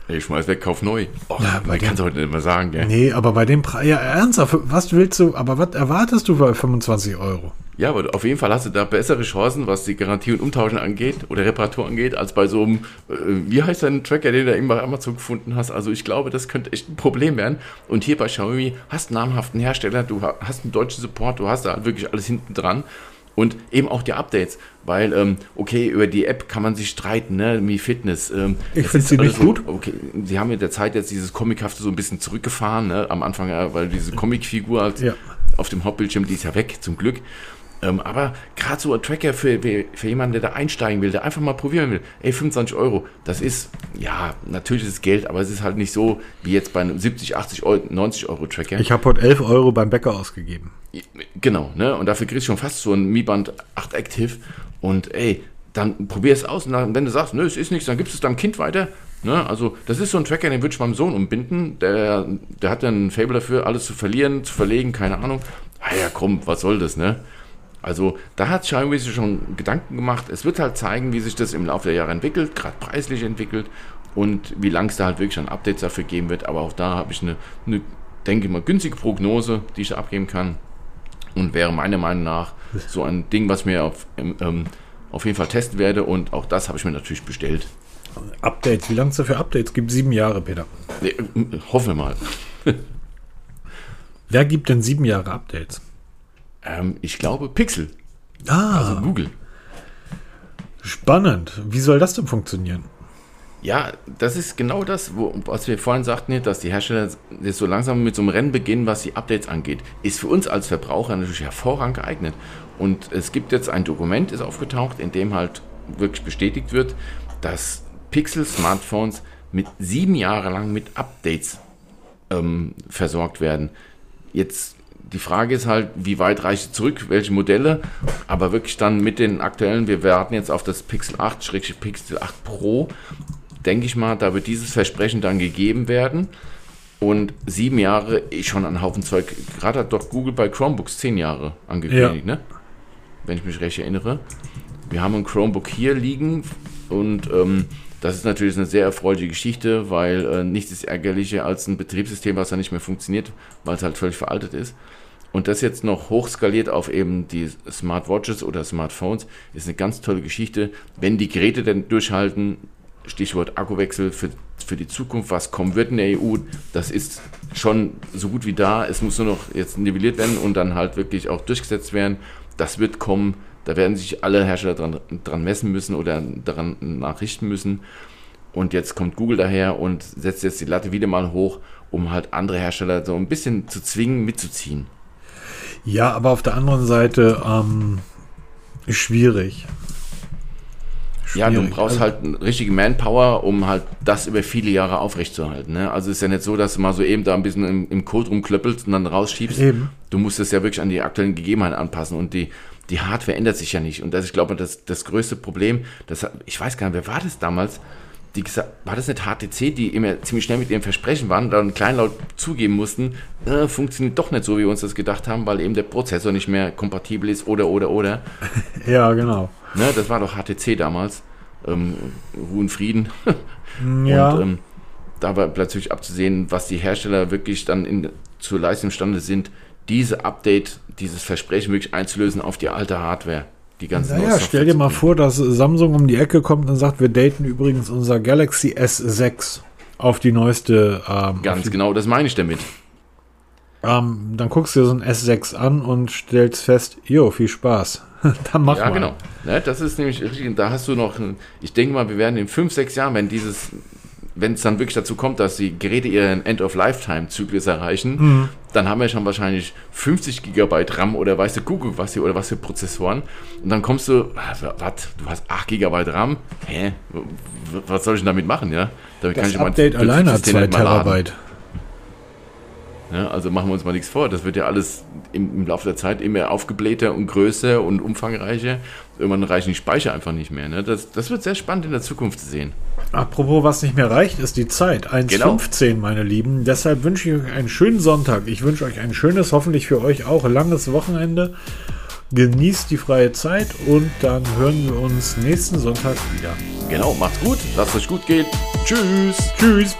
Ey, schmeiß weg, kauf neu. Oh, ja, man kann es heute nicht mehr sagen, gell? Nee, aber bei dem Preis, ja, ernsthaft, was willst du, aber was erwartest du bei 25 Euro? Ja, aber auf jeden Fall hast du da bessere Chancen, was die Garantie und Umtauschen angeht oder Reparatur angeht, als bei so einem, äh, wie heißt dein Tracker, den du da eben bei Amazon gefunden hast. Also ich glaube, das könnte echt ein Problem werden. Und hier bei Xiaomi hast du einen namhaften Hersteller, du hast einen deutschen Support, du hast da wirklich alles hinten dran und eben auch die Updates, weil, ähm, okay, über die App kann man sich streiten, ne, Mi Fitness. Ähm, ich finde sie nicht gut. Okay, sie haben mit der Zeit jetzt dieses Comichafte so ein bisschen zurückgefahren, ne, am Anfang, ja, weil diese Comicfigur halt ja. auf dem Hauptbildschirm, die ist ja weg, zum Glück. Ähm, aber gerade so ein Tracker für, für jemanden, der da einsteigen will, der einfach mal probieren will, ey, 25 Euro, das ist, ja, natürlich ist es Geld, aber es ist halt nicht so wie jetzt bei einem 70, 80 Euro, 90 Euro Tracker. Ich habe heute 11 Euro beim Bäcker ausgegeben. Genau, ne? Und dafür kriegst du schon fast so ein Mi Band 8 Active und ey, dann probier es aus und dann, wenn du sagst, nö, es ist nichts, dann gibst du es deinem Kind weiter. Ne? Also, das ist so ein Tracker, den würde ich meinem Sohn umbinden. Der, der hat dann ein Fable dafür, alles zu verlieren, zu verlegen, keine Ahnung. Ah ja, komm, was soll das, ne? Also da hat Xiaomi sich schon Gedanken gemacht. Es wird halt zeigen, wie sich das im Laufe der Jahre entwickelt, gerade preislich entwickelt und wie lang es da halt wirklich an Updates dafür geben wird. Aber auch da habe ich eine, eine, denke ich mal, günstige Prognose, die ich abgeben kann. Und wäre meiner Meinung nach so ein Ding, was mir auf, ähm, auf jeden Fall testen werde. Und auch das habe ich mir natürlich bestellt. Updates, wie lange es dafür Updates gibt? Sieben Jahre, Peter. Nee, hoffen wir mal. Wer gibt denn sieben Jahre Updates? Ähm, ich glaube Pixel. Ah. Also Google. Spannend. Wie soll das denn funktionieren? Ja, das ist genau das, wo, was wir vorhin sagten, dass die Hersteller jetzt so langsam mit so einem Rennen beginnen, was die Updates angeht. Ist für uns als Verbraucher natürlich hervorragend geeignet. Und es gibt jetzt ein Dokument, ist aufgetaucht, in dem halt wirklich bestätigt wird, dass Pixel-Smartphones mit sieben Jahre lang mit Updates ähm, versorgt werden. Jetzt die Frage ist halt, wie weit reicht zurück, welche Modelle, aber wirklich dann mit den aktuellen, wir warten jetzt auf das Pixel 8, Pixel 8 Pro, denke ich mal, da wird dieses Versprechen dann gegeben werden. Und sieben Jahre ist schon ein Haufen Zeug. Gerade hat doch Google bei Chromebooks zehn Jahre angekündigt, ja. ne? Wenn ich mich recht erinnere. Wir haben ein Chromebook hier liegen und ähm, das ist natürlich eine sehr erfreuliche Geschichte, weil äh, nichts ist ärgerlicher als ein Betriebssystem, was dann nicht mehr funktioniert, weil es halt völlig veraltet ist. Und das jetzt noch hochskaliert auf eben die Smartwatches oder Smartphones, ist eine ganz tolle Geschichte. Wenn die Geräte dann durchhalten, Stichwort Akkuwechsel für, für die Zukunft, was kommen wird in der EU, das ist schon so gut wie da. Es muss nur noch jetzt nivelliert werden und dann halt wirklich auch durchgesetzt werden. Das wird kommen. Da werden sich alle Hersteller dran, dran messen müssen oder daran nachrichten müssen. Und jetzt kommt Google daher und setzt jetzt die Latte wieder mal hoch, um halt andere Hersteller so ein bisschen zu zwingen, mitzuziehen. Ja, aber auf der anderen Seite ähm, schwierig. schwierig. Ja, du brauchst also, halt richtige Manpower, um halt das über viele Jahre aufrechtzuerhalten. Ne? Also ist ja nicht so, dass du mal so eben da ein bisschen im, im Code rumklöppelst und dann rausschiebst. Eben. Du musst es ja wirklich an die aktuellen Gegebenheiten anpassen und die die Hardware ändert sich ja nicht. Und das ist, glaube ich, das, das größte Problem. Das, ich weiß gar nicht, wer war das damals? Die gesagt, war das nicht HTC, die immer ziemlich schnell mit ihrem Versprechen waren, dann kleinlaut zugeben mussten, äh, funktioniert doch nicht so, wie wir uns das gedacht haben, weil eben der Prozessor nicht mehr kompatibel ist oder, oder, oder. [laughs] ja, genau. Ne, das war doch HTC damals. Ähm, Ruhen Frieden. [laughs] ja. Und ähm, da war plötzlich abzusehen, was die Hersteller wirklich dann in, zur Leistung imstande sind, diese Update, dieses Versprechen wirklich einzulösen auf die alte Hardware. Die ganzen Naja, stell dir mal vor, dass Samsung um die Ecke kommt und sagt, wir daten übrigens unser Galaxy S6 auf die neueste. Ähm, Ganz die, genau, das meine ich damit. Ähm, dann guckst du dir so ein S6 an und stellst fest, jo, viel Spaß. [laughs] dann mach ja, mal. genau. Ne, das ist nämlich richtig, da hast du noch, ich denke mal, wir werden in fünf, sechs Jahren, wenn dieses, wenn es dann wirklich dazu kommt, dass die Geräte ihren End-of-Lifetime-Zyklus erreichen, Mhm. dann haben wir schon wahrscheinlich 50 Gigabyte RAM oder weißt du, Google, was hier, oder was für Prozessoren. Und dann kommst du, ah, was, du hast 8 Gigabyte RAM? Hä? Was soll ich denn damit machen, ja? Damit Das ich mein Update alleine hat Betriebssystem 2 nicht mal laden. Terabyte. Ja, also machen wir uns mal nichts vor. Das wird ja alles im, im Laufe der Zeit immer aufgeblähter und größer und umfangreicher. Irgendwann reichen die Speicher einfach nicht mehr. Ne? Das, das wird sehr spannend in der Zukunft zu sehen. Apropos, was nicht mehr reicht, ist die Zeit. 1.15, Genau. meine Lieben. Deshalb wünsche ich euch einen schönen Sonntag. Ich wünsche euch ein schönes, hoffentlich für euch auch langes Wochenende. Genießt die freie Zeit und dann hören wir uns nächsten Sonntag wieder. Genau, macht's gut, lasst euch gut gehen. Tschüss. Tschüss.